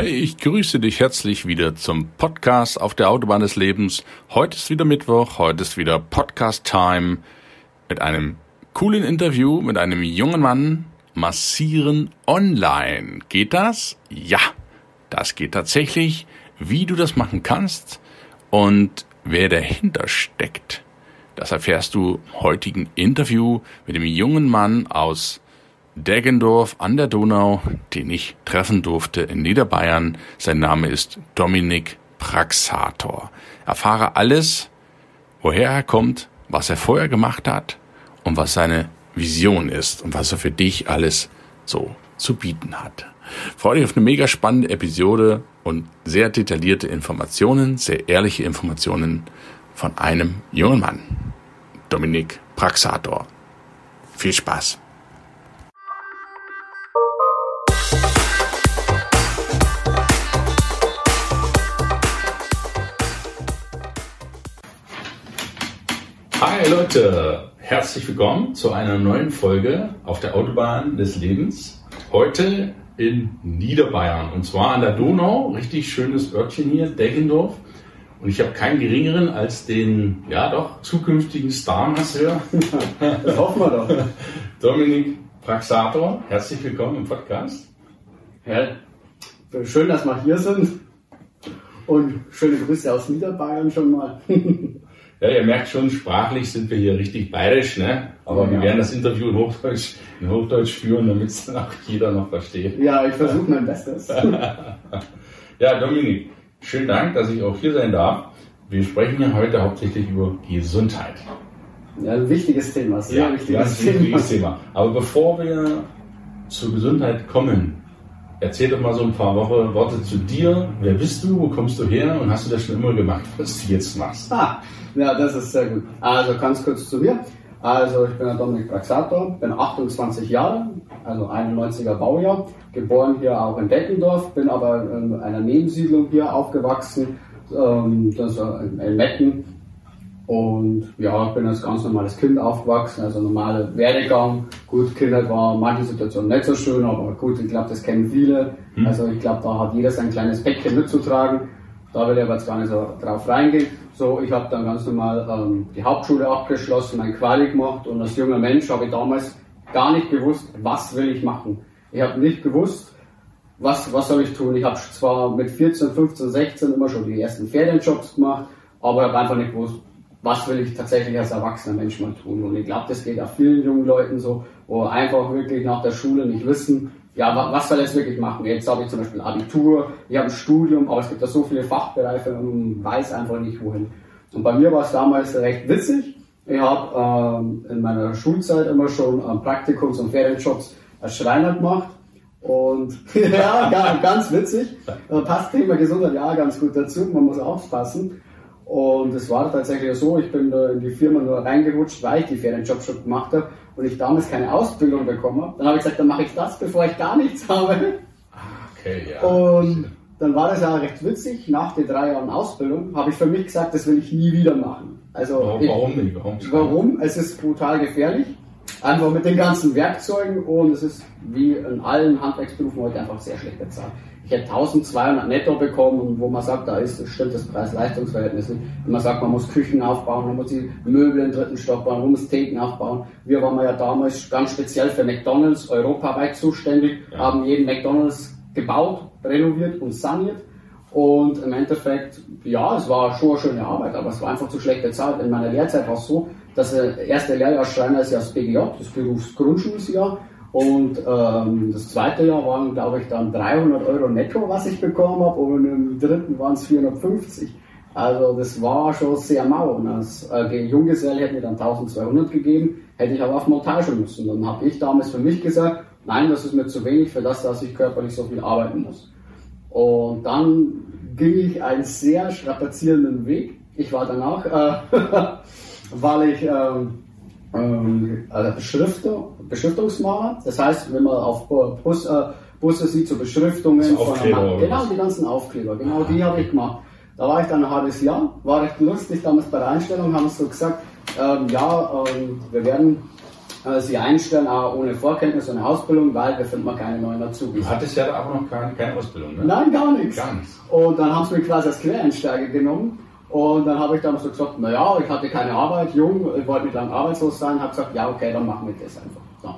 Hey, ich grüße dich herzlich wieder zum Podcast auf der Autobahn des Lebens. Heute ist wieder Mittwoch, heute ist wieder Podcast Time mit einem coolen Interview mit einem jungen Mann. Massieren online. Geht das? Ja, das geht tatsächlich. Wie du das machen kannst und wer dahinter steckt, das erfährst du im heutigen Interview mit dem jungen Mann aus Deggendorf an der Donau, den ich treffen durfte in Niederbayern. Sein Name ist Dominik Praxator. Erfahre alles, woher er kommt, was er vorher gemacht hat und was seine Vision ist und was er für dich alles so zu bieten hat. Freue dich auf eine mega spannende Episode und sehr detaillierte Informationen, sehr ehrliche Informationen von einem jungen Mann, Dominik Praxator. Viel Spaß! Leute, herzlich willkommen zu einer neuen Folge auf der Autobahn des Lebens. Heute in Niederbayern und zwar an der Donau, richtig schönes Örtchen hier, Deggendorf. Und ich habe keinen geringeren als den, ja doch, zukünftigen Starmasseur. Das hoffen wir doch. Dominik Praxator, herzlich willkommen im Podcast. Ja, schön, dass wir hier sind. Und schöne Grüße aus Niederbayern schon mal. Ja, ihr merkt schon, sprachlich sind wir hier richtig bayerisch, ne? Aber ja, wir werden das Interview in Hochdeutsch, in Hochdeutsch führen, damit es dann auch jeder noch versteht. Ja, ich versuche mein Bestes. ja, Dominik, schönen Dank, dass ich auch hier sein darf. Wir sprechen ja heute hauptsächlich über Gesundheit. Ja, ein wichtiges Thema, sehr ja, wichtiges, Thema. wichtiges Thema. Aber bevor wir zur Gesundheit kommen, Erzähl doch mal so ein paar Wochen Worte zu dir. Wer bist du? Wo kommst du her? Und hast du das schon immer gemacht, was du jetzt machst? Ah, ja, das ist sehr gut. Also ganz kurz zu mir. Also ich bin der Dominik Braxator, bin 28 Jahre, also 91er Baujahr, geboren hier auch in Deckendorf, bin aber in einer Nebensiedlung hier aufgewachsen, ähm, das in Metten. Und ja, bin als ganz normales Kind aufgewachsen, also normale Werdegang. Gut, Kindheit war manche Situationen nicht so schön, aber gut, ich glaube, das kennen viele. Mhm. Also ich glaube, da hat jeder sein kleines Päckchen mitzutragen. Da will ich aber jetzt gar nicht so drauf reingehen. So, ich habe dann ganz normal ähm, die Hauptschule abgeschlossen, mein Quali gemacht und als junger Mensch habe ich damals gar nicht gewusst, was will ich machen. Ich habe nicht gewusst, was, was soll ich tun. Ich habe zwar mit 14, 15, 16 immer schon die ersten Ferienjobs gemacht, aber ich habe einfach nicht gewusst, was will ich tatsächlich als erwachsener Mensch mal tun. Und ich glaube, das geht auch vielen jungen Leuten so, wo einfach wirklich nach der Schule nicht wissen, ja, was soll ich jetzt wirklich machen? Jetzt habe ich zum Beispiel Abitur, ich habe ein Studium, aber es gibt da so viele Fachbereiche und weiß einfach nicht wohin. Und bei mir war es damals recht witzig. Ich habe ähm, in meiner Schulzeit immer schon ähm, Praktikums- und Ferienjobs als Schreiner gemacht. Und ja, ganz, ganz witzig. Äh, passt Thema Gesundheit ja ganz gut dazu. Man muss aufpassen. Und es war tatsächlich so, ich bin da in die Firma nur reingerutscht, weil ich die Ferienjob schon gemacht habe und ich damals keine Ausbildung bekommen habe. Dann habe ich gesagt, dann mache ich das, bevor ich gar nichts habe. Ah, okay, ja. Und dann war das ja recht witzig. Nach den drei Jahren Ausbildung habe ich für mich gesagt, das will ich nie wieder machen. Also warum, ich, warum nicht? Warum? warum? Es ist brutal gefährlich. Einfach mit den ganzen Werkzeugen und es ist wie in allen Handwerksberufen heute einfach sehr schlecht bezahlt ich hätte 1200 netto bekommen, wo man sagt, da ist stimmt das Preis-Leistungs-Verhältnis nicht. Wenn man sagt, man muss Küchen aufbauen, man muss die Möbel im dritten Stock bauen, man muss Theken aufbauen. Wir waren ja damals ganz speziell für McDonalds europaweit zuständig, ja. haben jeden McDonalds gebaut, renoviert und saniert. Und im Endeffekt, ja, es war schon eine schöne Arbeit, aber es war einfach zu schlecht bezahlt. In meiner Lehrzeit war es so, dass der erste Lehrjahr Schreiner ist ja das BGJ, das Berufsgrundschulsjahr. Und ähm, das zweite Jahr waren, glaube ich, dann 300 Euro netto, was ich bekommen habe, und im dritten waren es 450. Also das war schon sehr mau. Und als äh, Junggeselle hätte mir dann 1200 gegeben, hätte ich aber auf Montage müssen. Dann habe ich damals für mich gesagt, nein, das ist mir zu wenig für das, dass ich körperlich so viel arbeiten muss. Und dann ging ich einen sehr strapazierenden Weg. Ich war danach, äh, weil ich ähm, ähm, also Beschrifter, Beschriftungsmaler. Das heißt, wenn man auf Bus, äh, Busse sieht, so Beschriftungen So von Genau, die ganzen Aufkleber, genau die habe ich gemacht. Da war ich dann ein halbes Jahr, war recht lustig. Damals bei der Einstellung haben sie so gesagt, ähm, ja, ähm, wir werden äh, sie einstellen, auch ohne Vorkenntnis und Ausbildung, weil wir finden mal keine neuen Azubis. Du hattest ja aber noch keine, keine Ausbildung, ne? Nein, gar nichts. Gar nichts. Und dann haben sie mich quasi als Quereinsteiger genommen. Und dann habe ich damals so gesagt, naja, ich hatte keine Arbeit, jung, ich wollte nicht lange arbeitslos sein, habe gesagt, ja, okay, dann machen wir das einfach. So.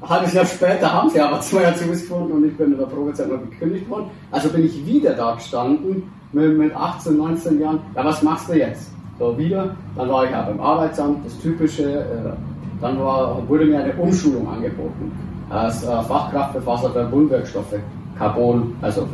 Ein halbes Jahr später haben sie aber zwei Azubis gefunden und ich bin in der Probezeit noch gekündigt worden. Also bin ich wieder da gestanden mit, mit 18, 19 Jahren. Ja, was machst du jetzt? So wieder. Dann war ich auch beim Arbeitsamt, das Typische. Äh, dann war, wurde mir eine Umschulung angeboten als äh, Fachkraft für Faserverbundwerkstoffe. Carbon, also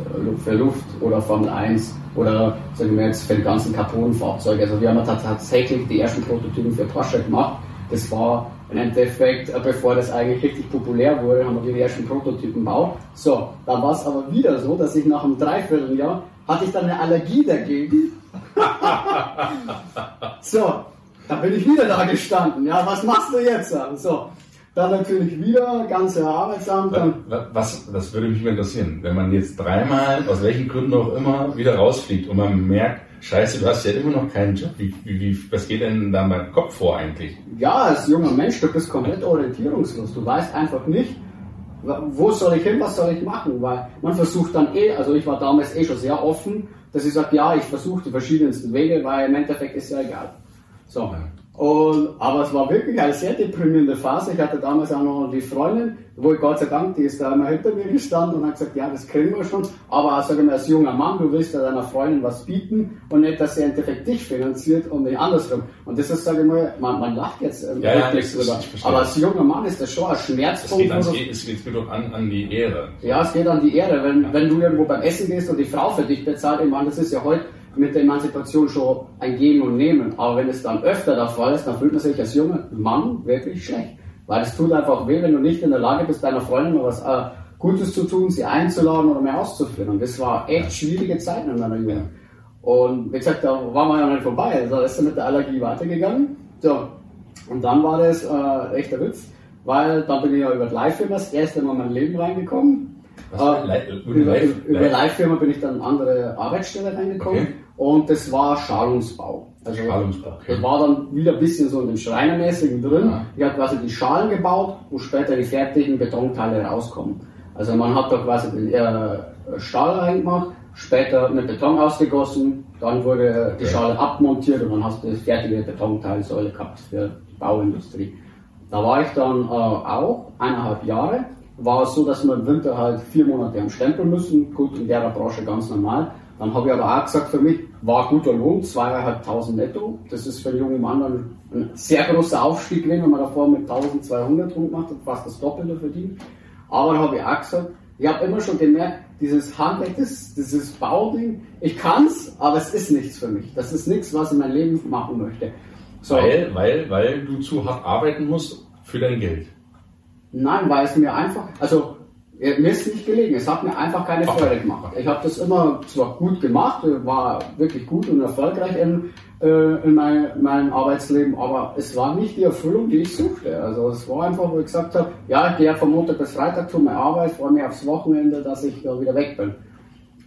für Luft oder Formel 1 oder sagen wir jetzt für die ganzen Carbon-Fahrzeuge. Also wir haben tatsächlich die ersten Prototypen für Porsche gemacht. Das war im Endeffekt, äh, bevor das eigentlich richtig populär wurde, haben wir die ersten Prototypen gebaut. So, dann war es aber wieder so, dass ich nach einem Dreivierteljahr hatte ich dann eine Allergie dagegen. so, dann bin ich wieder da gestanden. Ja, was machst du jetzt? So, dann natürlich wieder ganze Arbeitsamt. Was, das würde mich mal interessieren, wenn man jetzt dreimal, aus welchen Gründen auch immer, wieder rausfliegt und man merkt, scheiße, du hast ja immer noch keinen Job, wie, wie, wie, was geht denn da beim Kopf vor eigentlich? Ja, als junger Mensch, du bist komplett orientierungslos. Du weißt einfach nicht, wo soll ich hin, was soll ich machen, weil man versucht dann eh, also ich war damals eh schon sehr offen, dass ich sage, ja, ich versuche die verschiedensten Wege, weil im Endeffekt ist ja egal. So. Und, aber es war wirklich eine sehr deprimierende Phase. Ich hatte damals auch noch die Freundin, wo ich Gott sei Dank, die ist da immer hinter mir gestanden und hat gesagt, ja, das kriegen wir schon. Aber sag ich mal, als junger Mann, du willst ja deiner Freundin was bieten und nicht, dass sie im Endeffekt dich finanziert und nicht andersrum. Und das ist, sage ich mal, man, man lacht jetzt ähm, Ja, ja, das drüber. Aber als junger Mann ist das schon ein Es Schmerzpunkt. geht, ans, wo du- es geht mir doch an, an die Ehre. ja, es geht an die Ehre. Wenn, wenn du irgendwo beim Essen gehst und die Frau für dich bezahlt, ich meine, das ist ja heute mit der Emanzipation schon ein Geben und Nehmen. Aber wenn es dann öfter der Fall ist, dann fühlt man sich als junger Mann wirklich schlecht. Weil es tut einfach weh, wenn du nicht in der Lage bist, deiner Freundin mal was äh, Gutes zu tun, sie einzuladen oder mehr auszuführen. Und das war echt schwierige Zeiten in meiner Jugend. Und wie gesagt, da waren wir ja nicht vorbei. Also ist dann mit der Allergie weitergegangen. So. Und dann war das äh, echt der Witz, weil dann bin ich ja über die Live-Firma das erste Mal in mein Leben reingekommen. Was Äh, über, über Live- Live-Firma bin ich dann in andere Arbeitsstelle reingekommen Okay. Und das war Schalungsbau. Also Schalungsbau, okay. Das war dann wieder ein bisschen so in dem Schreinermäßigen drin. Ja. Ich habe quasi die Schalen gebaut, wo später die fertigen Betonteile rauskommen. Also man hat da quasi den äh, Stahl reingemacht, später mit Beton ausgegossen, dann wurde die. Schale abmontiert und dann hast du das fertige Betonteilsäule gehabt für die Bauindustrie. Da war ich dann äh, auch eineinhalb Jahre. War es so, dass wir im Winter halt vier Monate am Stempel müssen. Gut, in der Branche ganz normal. Dann habe ich aber auch gesagt, für mich war guter Lohn, zweieinhalbtausend netto. Das ist für einen jungen Mann dann ein sehr großer Aufstieg gewesen, wenn man davor mit 1200 rumgemacht hat, fast das Doppelte verdient. Aber dann habe ich auch gesagt, ich habe immer schon gemerkt, dieses Handwerk, das, dieses Bauding, ich kann's, aber es ist nichts für mich. Das ist nichts, was ich in meinem Leben machen möchte. So. Weil, weil, weil du zu hart arbeiten musst für dein Geld. Nein, weil es mir einfach, also mir ist nicht gelegen, es hat mir einfach keine. Freude gemacht. Ich habe das immer zwar gut gemacht, äh, war wirklich gut und erfolgreich in, äh, in mein, meinem Arbeitsleben, aber es war nicht die Erfüllung, die ich suchte. Also es war einfach, wo ich gesagt habe, ja, ich gehe von Montag bis Freitag zu meiner Arbeit, freue mich aufs Wochenende, dass ich äh, wieder weg bin.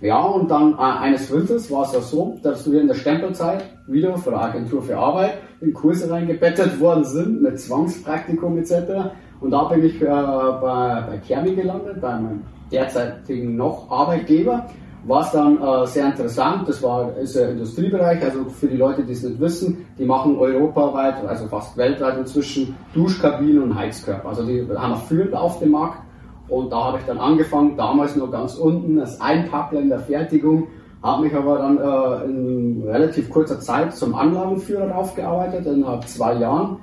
Ja, und dann äh, eines Winters war es ja so, dass wir in der Stempelzeit wieder von der Agentur für Arbeit in Kurse reingebettet worden sind mit Zwangspraktikum etc. Und da bin ich äh, bei, bei Kermi gelandet, bei meinem derzeitigen noch Arbeitgeber. War es dann äh, sehr interessant, das war ist ein Industriebereich, also für die Leute, die es nicht wissen, die machen europaweit, also fast weltweit inzwischen Duschkabinen und Heizkörper. Also die haben wir führend auf dem Markt und da habe ich dann angefangen, damals nur ganz unten, als Einpackler in der Fertigung, habe mich aber dann äh, in relativ kurzer Zeit zum Anlagenführer aufgearbeitet, innerhalb zwei Jahren.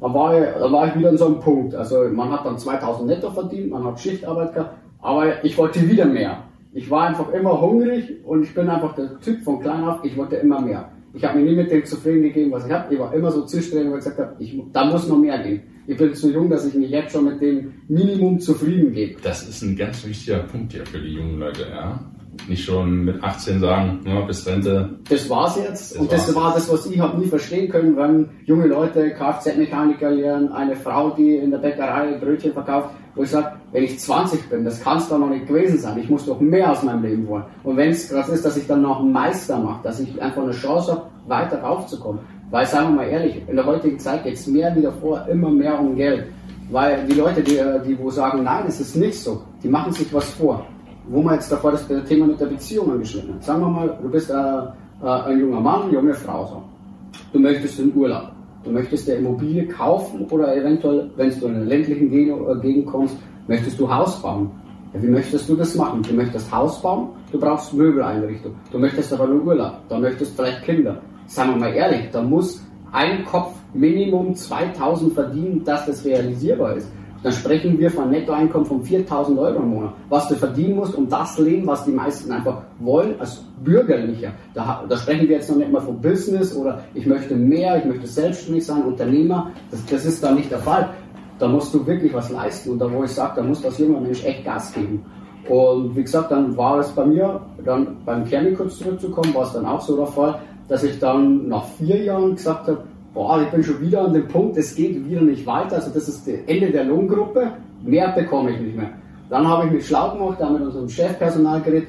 Da war, ich, da war ich wieder an so einem Punkt. Also man hat dann 2000 netto verdient, man hat Schichtarbeit gehabt, aber ich wollte wieder mehr. Ich war einfach immer hungrig und ich bin einfach der Typ von klein auf, ich wollte immer mehr. Ich habe mir nie mit dem zufrieden gegeben, was ich habe. Ich war immer so zielstrebig, wo ich gesagt habe, da muss noch mehr gehen. Ich bin zu jung, dass ich mich jetzt schon mit dem Minimum zufrieden gebe. Das ist ein ganz wichtiger Punkt hier für die jungen Leute, ja. Nicht schon mit 18 sagen, ja, bis Rente. Das war's jetzt. Das und das war das, was ich habe nie verstehen können, wenn junge Leute Kfz-Mechaniker lernen, eine Frau, die in der Bäckerei Brötchen verkauft, wo ich sage, wenn ich 20 bin, das kann es doch noch nicht gewesen sein. Ich muss doch mehr aus meinem Leben wollen. Und wenn es das ist, dass ich dann noch einen Meister mache, dass ich einfach eine Chance habe, weiter raufzukommen. Weil, sagen wir mal ehrlich, in der heutigen Zeit geht es mehr wie davor immer mehr um Geld. Weil die Leute, die, die wo sagen, nein, es ist nicht so, die machen sich was vor wo man jetzt davor das Thema mit der Beziehung angeschnitten hat. Sagen wir mal, du bist äh, äh, ein junger Mann, junge Frau. So. Du möchtest in Urlaub. Du möchtest eine Immobilie kaufen oder eventuell, wenn du in einer ländlichen äh, Gegend kommst, möchtest du Haus bauen. Ja, wie möchtest du das machen? Du möchtest Haus bauen, du brauchst Möbeleinrichtung. Du möchtest aber nur Urlaub. Da möchtest vielleicht Kinder. Sagen wir mal ehrlich, da muss ein Kopf Minimum 2000 verdienen, dass das realisierbar ist dann sprechen wir von einem Nettoeinkommen von 4000 Euro im Monat, was du verdienen musst, um das Leben, was die meisten einfach wollen, als Bürgerlicher. Da, da sprechen wir jetzt noch nicht mal von Business oder ich möchte mehr, ich möchte selbstständig sein, Unternehmer. Das, das ist da nicht der Fall. Da musst du wirklich was leisten und da, wo ich sage, da muss das junger Mensch echt Gas geben. Und wie gesagt, dann war es bei mir, dann beim Kermi kurz zurückzukommen, war es dann auch so der Fall, dass ich dann nach vier Jahren gesagt habe, boah, ich bin schon wieder an dem Punkt, es geht wieder nicht weiter, also das ist das Ende der Lohngruppe, mehr bekomme ich nicht mehr. Dann habe ich mich schlau gemacht, da mit unserem Chefpersonal geredet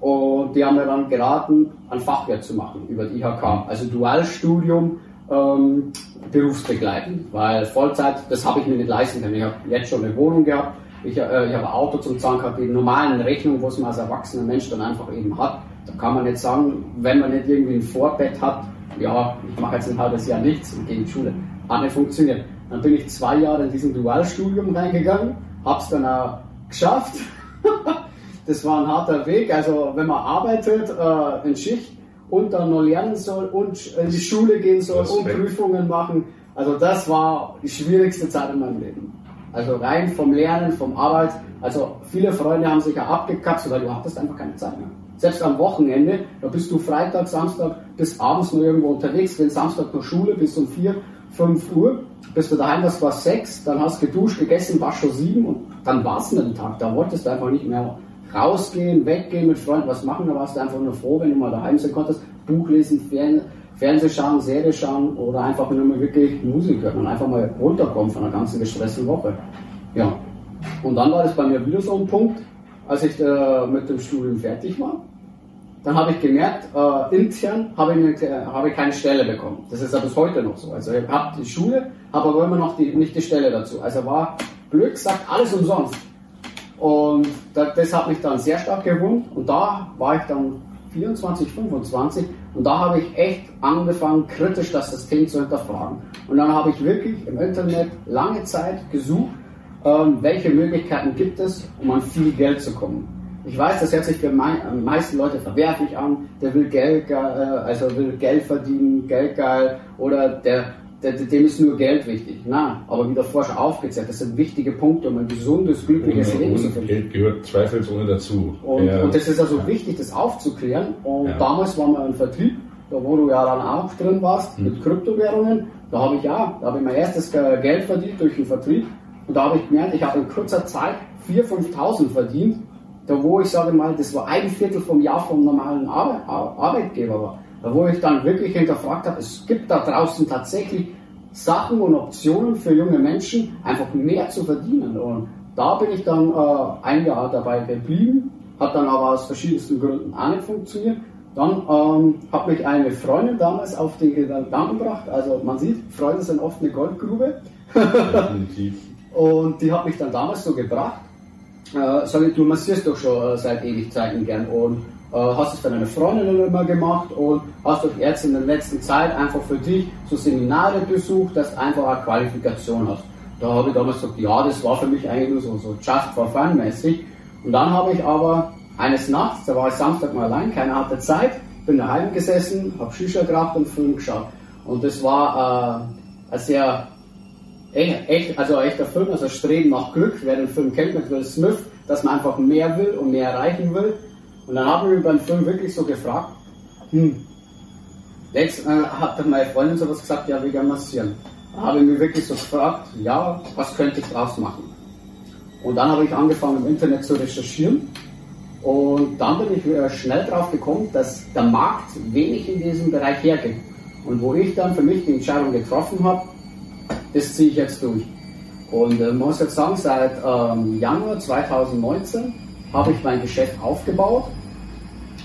und die haben mir dann geraten, ein Fachwirt zu machen über die IHK, also Dualstudium, ähm, berufsbegleitend, weil Vollzeit, das habe ich mir nicht leisten können. Ich habe jetzt schon eine Wohnung gehabt, ich, äh, ich habe ein Auto zum Zahn gehabt, die normalen Rechnungen, was man als erwachsener Mensch dann einfach eben hat. Da kann man nicht sagen, wenn man nicht irgendwie ein Vorbett hat, ja, ich mache jetzt ein halbes Jahr nichts und gehe in die Schule. Hat nicht funktioniert. Dann bin ich zwei Jahre in diesem Dualstudium reingegangen, hab's dann auch geschafft. das war ein harter Weg. Also wenn man arbeitet äh, in Schicht und dann noch lernen soll und in die Schule gehen soll und Prüfungen machen, also das war die schwierigste Zeit in meinem Leben. Also rein vom Lernen, vom Arbeit. Also viele Freunde haben sich ja abgekapselt, weil du hattest einfach keine Zeit mehr. Selbst am Wochenende, da bist du Freitag, Samstag bis abends noch irgendwo unterwegs. Wenn Samstag noch Schule bis um 4, 5 Uhr, bist du daheim, das war 6, dann hast du geduscht, gegessen, war schon 7 und dann war es den Tag. Da wolltest du einfach nicht mehr rausgehen, weggehen mit Freunden, was machen. Da warst du einfach nur froh, wenn du mal daheim sein konntest, Buch lesen, Fern Fernseh schauen, Serie schauen oder einfach nur mal wirklich Musik hören und einfach mal runterkommen von einer ganzen gestressten Woche. Ja. Und dann war das bei mir wieder so ein Punkt, als ich äh, mit dem Studium fertig war dann habe ich gemerkt, äh, intern habe ich, habe ich keine Stelle bekommen. Das ist ja bis heute noch so. Also ich habe die Schule, habe aber immer noch die, nicht die Stelle dazu. Also war Glück sagt alles umsonst. Und das, das hat mich dann sehr stark gewundert. Und da war ich dann 24, 25 und da habe ich echt angefangen, kritisch das System zu hinterfragen. Und dann habe ich wirklich im Internet lange Zeit gesucht, ähm, welche Möglichkeiten gibt es, um an viel Geld zu kommen. Ich weiß, das hört sich für die meisten Leute verwerflich an. Der will Geld, äh, also will Geld verdienen, Geld geil, oder der, der, dem ist nur Geld wichtig. Nein, aber wie der Forscher aufgezählt, das sind wichtige Punkte, um ein gesundes, glückliches Leben zu finden. Geld gehört zweifelsohne dazu. Und, ja. und das ist also wichtig, das aufzuklären. Und ja. damals waren wir im Vertrieb, da wo du ja dann auch drin warst, hm. mit Kryptowährungen. Da habe ich ja, da habe ich mein erstes Geld verdient durch den Vertrieb. Und da habe ich gemerkt, ich habe in kurzer Zeit 4.000, 5.000 verdient da wo ich sage mal, das war ein Viertel vom Jahr vom normalen Arbeit, Arbeitgeber war. Da wo ich dann wirklich hinterfragt habe, es gibt da draußen tatsächlich Sachen und Optionen für junge Menschen, einfach mehr zu verdienen. Und da bin ich dann äh, ein Jahr dabei geblieben, hat dann aber aus verschiedensten Gründen auch nicht funktioniert. Dann ähm, hat mich eine Freundin damals auf den Gedanken gebracht, also man sieht, Freunde sind oft eine Goldgrube. Und die hat mich dann damals so gebracht äh, sage ich, du massierst doch schon äh, seit Ewigkeiten gern und äh, hast es für deine Freundin immer gemacht und hast doch jetzt in der letzten Zeit einfach für dich so Seminare besucht, dass du einfach eine Qualifikation hast. Da habe ich damals gesagt, ja, das war für mich eigentlich nur so, so just for fun mäßig. Und dann habe ich aber eines Nachts, da war ich Samstag mal allein, keiner hatte Zeit, bin daheim gesessen, habe Shisha geraucht und Film geschaut. Und das war äh, ein sehr echt, also ein echter Film, also Streben nach Glück, wer den Film kennt mit Will Smith, dass man einfach mehr will und mehr erreichen will. Und dann habe ich mich beim Film wirklich so gefragt, hm, jetzt äh, hat meine Freundin sowas gesagt, ja, wegen massieren. Da habe ich mich wirklich so gefragt, ja, was könnte ich draus machen? Und dann habe ich angefangen im Internet zu recherchieren Und dann bin ich schnell drauf gekommen, dass der Markt wenig in diesem Bereich hergibt. Und wo ich dann für mich die Entscheidung getroffen habe, das ziehe ich jetzt durch. Und äh, muss jetzt sagen, seit ähm, Januar 2019 habe ich mein Geschäft aufgebaut.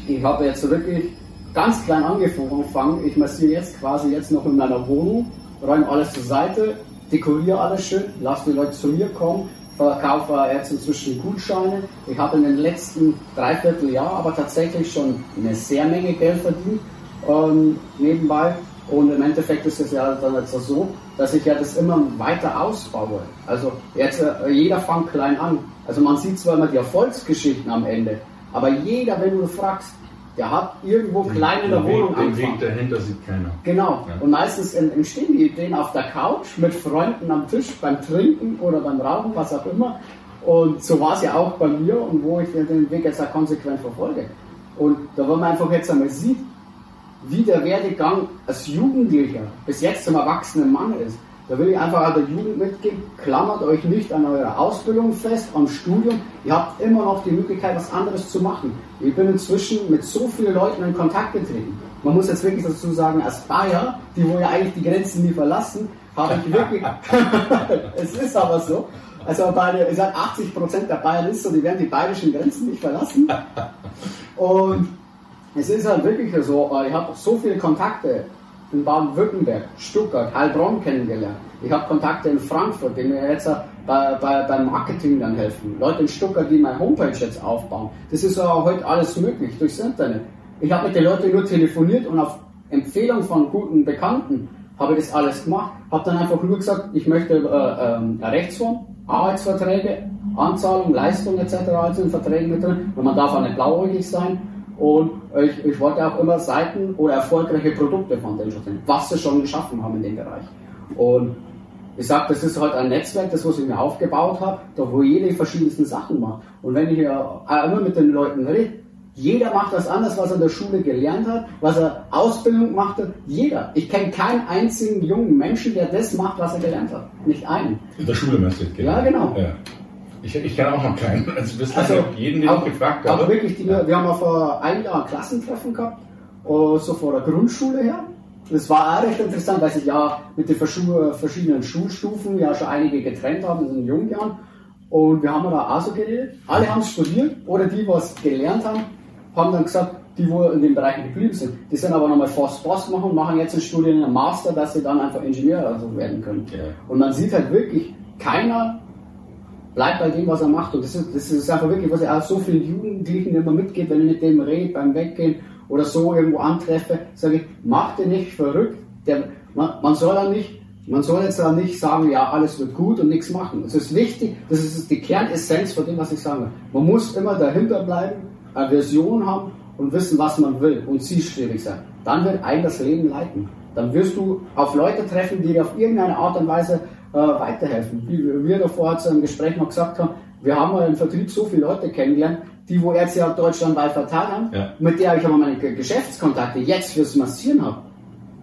Ich habe jetzt wirklich ganz klein angefangen. Ich massiere jetzt quasi jetzt noch in meiner Wohnung, räume alles zur Seite, dekoriere alles schön, lasse die Leute zu mir kommen, verkaufe jetzt inzwischen Gutscheine. Ich habe in den letzten dreiviertel Jahr aber tatsächlich schon eine sehr Menge Geld verdient ähm, nebenbei. Und im Endeffekt ist es ja dann jetzt so, dass ich ja das immer weiter ausbaue. Also jetzt äh, jeder fängt klein an. Also man sieht zwar immer die Erfolgsgeschichten am Ende, aber jeder, wenn du fragst, der hat irgendwo klein in der Wohnung Weg, Den Weg dahinter sieht keiner. Genau. Ja. Und meistens entstehen die Ideen auf der Couch mit Freunden am Tisch beim Trinken oder beim Rauchen, was auch immer. Und so war es ja auch bei mir und wo ich den Weg jetzt auch konsequent verfolge. Und da, wo man einfach jetzt einmal sieht, wie der Werdegang als Jugendlicher bis jetzt zum erwachsenen Mann ist, da will ich einfach auch der Jugend mitgeben, klammert euch nicht an eurer Ausbildung fest, am Studium. Ihr habt immer noch die Möglichkeit, was anderes zu machen. Ich bin inzwischen mit so vielen Leuten in Kontakt getreten. Man muss jetzt wirklich dazu sagen, als Bayer, die wo ja eigentlich die Grenzen nie verlassen, habe ich wirklich, es ist aber so, also bei, ich sage 80 Prozent der Bayern ist so, die werden die bayerischen Grenzen nicht verlassen. Und es ist halt wirklich so, äh, ich habe so viele Kontakte in Baden-Württemberg, Stuttgart, Heilbronn kennengelernt. Ich habe Kontakte in Frankfurt, die mir jetzt bei, bei, beim Marketing dann helfen. Leute in Stuttgart, die meine Homepage jetzt aufbauen. Das ist auch heute alles möglich durchs Internet. Ich habe mit den Leuten nur telefoniert und auf Empfehlung von guten Bekannten habe ich das alles gemacht. Habe dann einfach nur gesagt, ich möchte äh, ähm, Rechtsform, Arbeitsverträge, Anzahlung, Leistung etc. also in Verträgen mit drin. Und man darf auch nicht blauäugig sein. Und ich, ich wollte auch immer Seiten oder erfolgreiche Produkte von denen schon sehen, was sie schon geschaffen haben in dem Bereich. Und ich sage, das ist halt ein Netzwerk, das was ich mir aufgebaut habe, da wo jeder die verschiedensten Sachen macht. Und wenn ich ja immer mit den Leuten rede, jeder macht das anders, was er in der Schule gelernt hat, was er Ausbildung macht. Jeder. Ich kenne keinen einzigen jungen Menschen, der das macht, was er gelernt hat. Nicht einen. In der Schule meinst du? Ja, genau. Ja. Ich, ich kenne auch noch keinen. Also, das also jeden, den auch, ich gefragt habe. Aber wirklich, die, ja. wir haben vor einem Jahr ein Klassentreffen gehabt, äh, so vor der Grundschule her. Das war auch recht interessant, weil sich ja mit den verschiedenen Schulstufen ja schon einige getrennt haben in den jungen Jahren. Und wir haben da auch so geredet. Alle haben studiert oder die, was gelernt haben, haben dann gesagt, die wo in den Bereichen geblieben sind, die sind aber nochmal Force Boss machen und machen jetzt in Studien einen Master, dass sie dann einfach Ingenieur also werden können. Ja. Und man sieht halt wirklich, keiner bleibt bei dem, was er macht. Und das ist, das ist einfach wirklich, was ich auch so vielen Jugendlichen immer mitgeht, wenn ich mit dem rede beim Weggehen oder so irgendwo antreffe, sage ich, mach dir nicht verrückt. Der, man, man soll ja nicht, man soll jetzt auch nicht sagen, ja, alles wird gut und nichts machen. Es ist wichtig, das ist die Kernessenz von dem, was ich sage. Man muss immer dahinter bleiben, eine Vision haben und wissen, was man will und zielstrebig sein. Dann wird ein das Leben leiten. Dann wirst du auf Leute treffen, die dir auf irgendeine Art und Weise äh, weiterhelfen. Wie wir davor zu einem Gespräch noch gesagt haben, wir haben mal im Vertrieb so viele Leute kennengelernt, die wo jetzt ja deutschlandweit verteilt haben, ja. mit der ich aber meine Geschäftskontakte jetzt fürs Massieren habe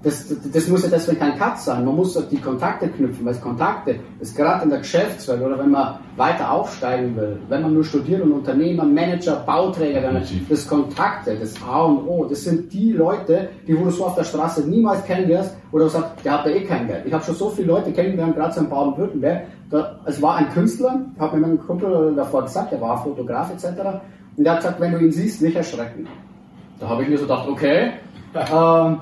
das, das muss ja deswegen kein Cut sein. Man muss die Kontakte knüpfen, weil Kontakte ist gerade in der Geschäftswelt oder wenn man weiter aufsteigen will, wenn man nur studiert und Unternehmer, Manager, Bauträger, dann das Kontakte, das A und O, das sind die Leute, die wo du so auf der Straße niemals kennenlernst oder du sagst, der hat ja eh kein Geld. Ich habe schon so viele Leute kennengelernt, gerade so in Baden-Württemberg. Es war ein Künstler, habe mir mein Kumpel davor gesagt, der war Fotograf etc. Und der hat gesagt, wenn du ihn siehst, nicht erschrecken. Da habe ich mir so gedacht, okay. Ähm,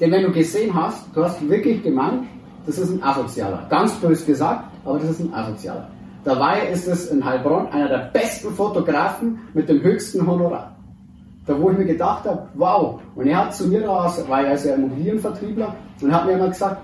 denn wenn du gesehen hast, du hast wirklich gemeint, das ist ein Asozialer. Ganz bös gesagt, aber das ist ein Asozialer. Dabei ist es in Heilbronn einer der besten Fotografen mit dem höchsten Honorar. Da wo ich mir gedacht habe, wow. Und er hat zu mir raus, war ja also Immobilienvertriebler, und hat mir immer gesagt,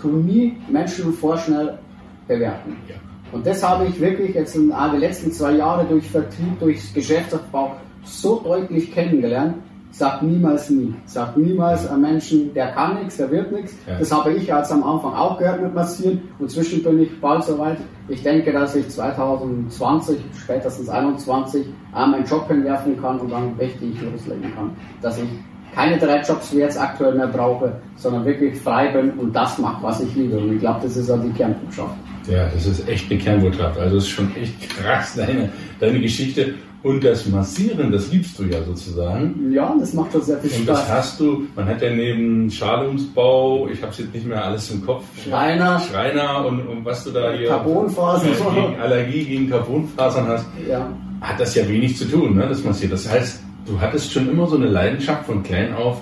tu nie Menschen vorschnell bewerten. Ja. Und das habe ich wirklich jetzt in den letzten zwei Jahre durch Vertrieb, durch Geschäftsaufbau so deutlich kennengelernt, sagt niemals nie. Sagt niemals einem Menschen, der kann nichts, der wird nichts. Ja. Das habe ich jetzt am Anfang auch gehört mit Massieren und zwischen bin ich bald soweit. Ich denke, dass ich 2020, spätestens 2021 meinen Job hinwerfen kann und dann richtig loslegen kann. Dass ich keine drei Jobs wie jetzt aktuell mehr brauche, sondern wirklich frei bin und das mache, was ich liebe. Und ich glaube, das ist auch die Kernbotschaft. Ja, das ist echt eine Kernbotschaft. Also es ist schon echt krass, deine, deine Geschichte. Und das Massieren, das liebst du ja sozusagen. Ja, das macht schon sehr viel Spaß. Und das hast du, man hat ja neben Schalungsbau, ich habe es jetzt nicht mehr alles im Kopf. Schreiner. Schreiner und, und was du da hier. Carbonfasern. Gegen Allergie gegen Carbonfasern hast. Ja. Hat das ja wenig zu tun, ne, das Massieren. Das heißt, du hattest schon immer so eine Leidenschaft von klein auf,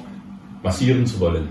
massieren zu wollen.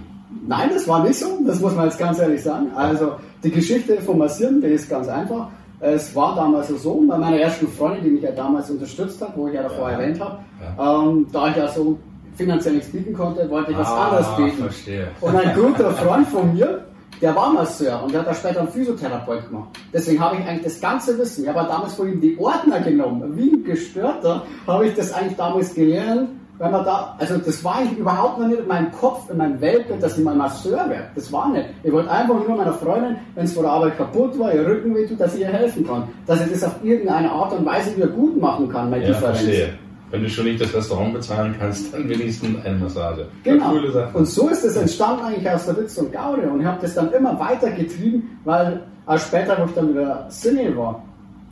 Nein, das war nicht so, das muss man jetzt ganz ehrlich sagen. Also die Geschichte vom Massieren, die ist ganz einfach. Es war damals so, bei meiner ersten Freundin, die mich ja damals unterstützt hat, wo ich ja davor ja. erwähnt habe, ja. ähm, da ich ja so finanziell nichts bieten konnte, wollte ich was ah, anderes bieten. Verstehe. Und ein guter Freund von mir, der war Masseur und der hat da später einen Physiotherapeut gemacht. Deswegen habe ich eigentlich das ganze Wissen, ich habe damals von ihm die Ordner genommen, wie ein Gestörter, habe ich das eigentlich damals gelernt wenn man da, also das war ich überhaupt noch nicht in meinem Kopf, in meinem Weltbild, dass ich mal Masseur werde. Das war nicht. Ich wollte einfach nur meiner Freundin, wenn es vor der Arbeit kaputt war, ihr Rücken wehtut, dass ich ihr helfen kann. Dass ich das auf irgendeine Art und Weise wieder gut machen kann, meine ja, Differenz. Verstehe. Wenn du schon nicht das Restaurant bezahlen kannst, dann wenigstens eine Massage. Genau. Und so ist es entstanden eigentlich aus der Witz und Gaude. Und ich habe das dann immer weiter getrieben, weil auch später, wo ich dann wieder Single war,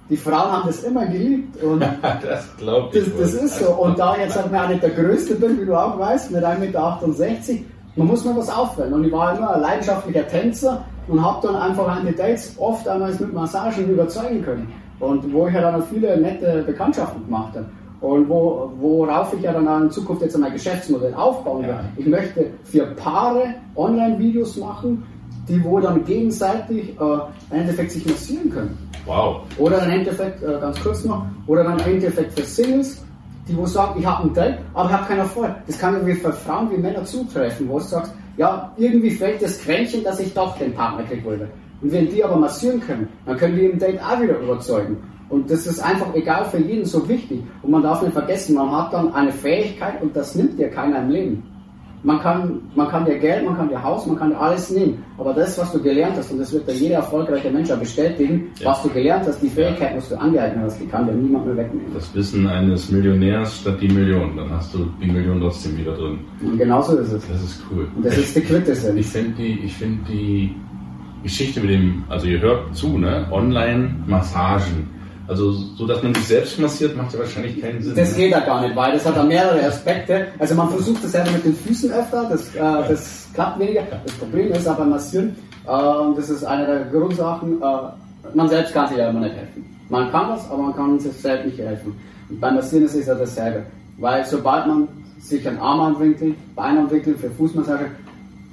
die Frauen haben das immer geliebt. Und das glaube ich. Das, das ist so. Und da jetzt halt auch nicht der Größte bin, wie du auch weißt, mit 1,68 Meter, man muss mir was auffällen. Und ich war immer ein leidenschaftlicher Tänzer und habe dann einfach an die Dates oft einmal mit Massagen überzeugen können. Und wo ich ja dann auch viele nette Bekanntschaften gemacht habe. Und wo, worauf ich ja dann auch in Zukunft jetzt mein Geschäftsmodell aufbauen will. Ja. Ich möchte für Paare Online-Videos machen, die wo dann gegenseitig äh, im Endeffekt sich massieren können. Wow. Oder im Endeffekt, äh, ganz kurz noch, oder dann im Endeffekt für Singles, die wo sagen, ich habe einen Date, aber ich habe keinen Erfolg. Das kann irgendwie für Frauen wie Männer zutreffen, wo du sagst, ja, irgendwie fällt das Quäntchen, dass ich doch den Partner kriegen wollte. Und wenn die aber massieren können, dann können die im Date auch wieder überzeugen. Und das ist einfach egal für jeden so wichtig. Und man darf nicht vergessen, man hat dann eine Fähigkeit und das nimmt dir keiner im Leben. Man kann, man kann dir Geld, man kann dir Haus, man kann dir alles nehmen. Aber das, was du gelernt hast, und das wird dir jeder erfolgreiche Mensch auch bestätigen, ja. was du gelernt hast, die Fähigkeit, was du angeeignet hast, die kann dir niemand mehr wegnehmen. Das Wissen eines Millionärs statt die Million, dann hast du die Million trotzdem wieder drin. Und genau so ist es. Das ist cool. Und das ist die Quintessenz. Ich finde die, ich finde die Geschichte mit dem, also ihr hört zu, ne? Online-Massagen also so, dass man sich selbst massiert, macht ja wahrscheinlich keinen Sinn. Das ne? geht ja gar nicht, weil das hat ja mehrere Aspekte. Also man versucht das selber mit den Füßen öfter, das, äh, das klappt weniger. Das Problem ist aber Massieren, äh, das ist eine der Grundsachen, äh, man selbst kann sich ja immer nicht helfen. Man kann das, aber man kann sich selbst nicht helfen. Und beim Massieren ist es ja dasselbe. Weil sobald man sich einen Arm anwinkelt, Bein anwinkelt für Fußmassage,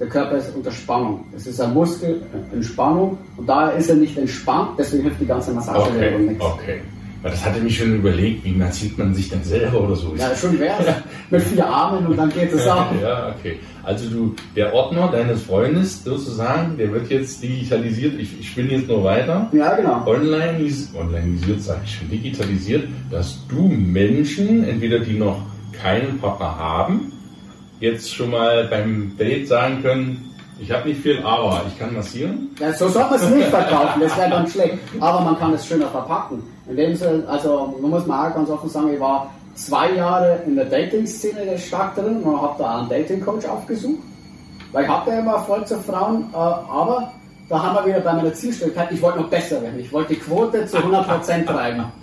der Körper ist unter Spannung. Es ist ein Muskel in Spannung und da ist er nicht entspannt, deswegen hilft die ganze Massagebewegung okay, nichts. Okay. Weil das hatte mich schon überlegt, wie massiert man sich dann selber oder so. Ja, schon wäre Mit vier Armen und dann geht es auch. ja, okay. Also du, der Ordner deines Freundes sozusagen, der wird jetzt digitalisiert. Ich, ich spinne jetzt nur weiter. Ja, genau. Online, onlineisiert, sage ich schon, digitalisiert, dass du Menschen, entweder die noch keinen Partner haben, jetzt schon mal beim Date sagen können, ich habe nicht viel, aber ich kann massieren? Ja, so soll man es nicht verkaufen, das wäre ganz schlecht. Aber man kann es schöner verpacken. In dem Sinne, also man muss mal ganz offen sagen, ich war zwei Jahre in der Dating-Szene stark drin und habe da einen Dating-Coach aufgesucht. Weil ich hatte ja immer Erfolg zu Frauen, äh, aber da haben wir wieder bei meiner Zielstrebigkeit, ich wollte noch besser werden. Ich wollte die Quote zu 100% treiben.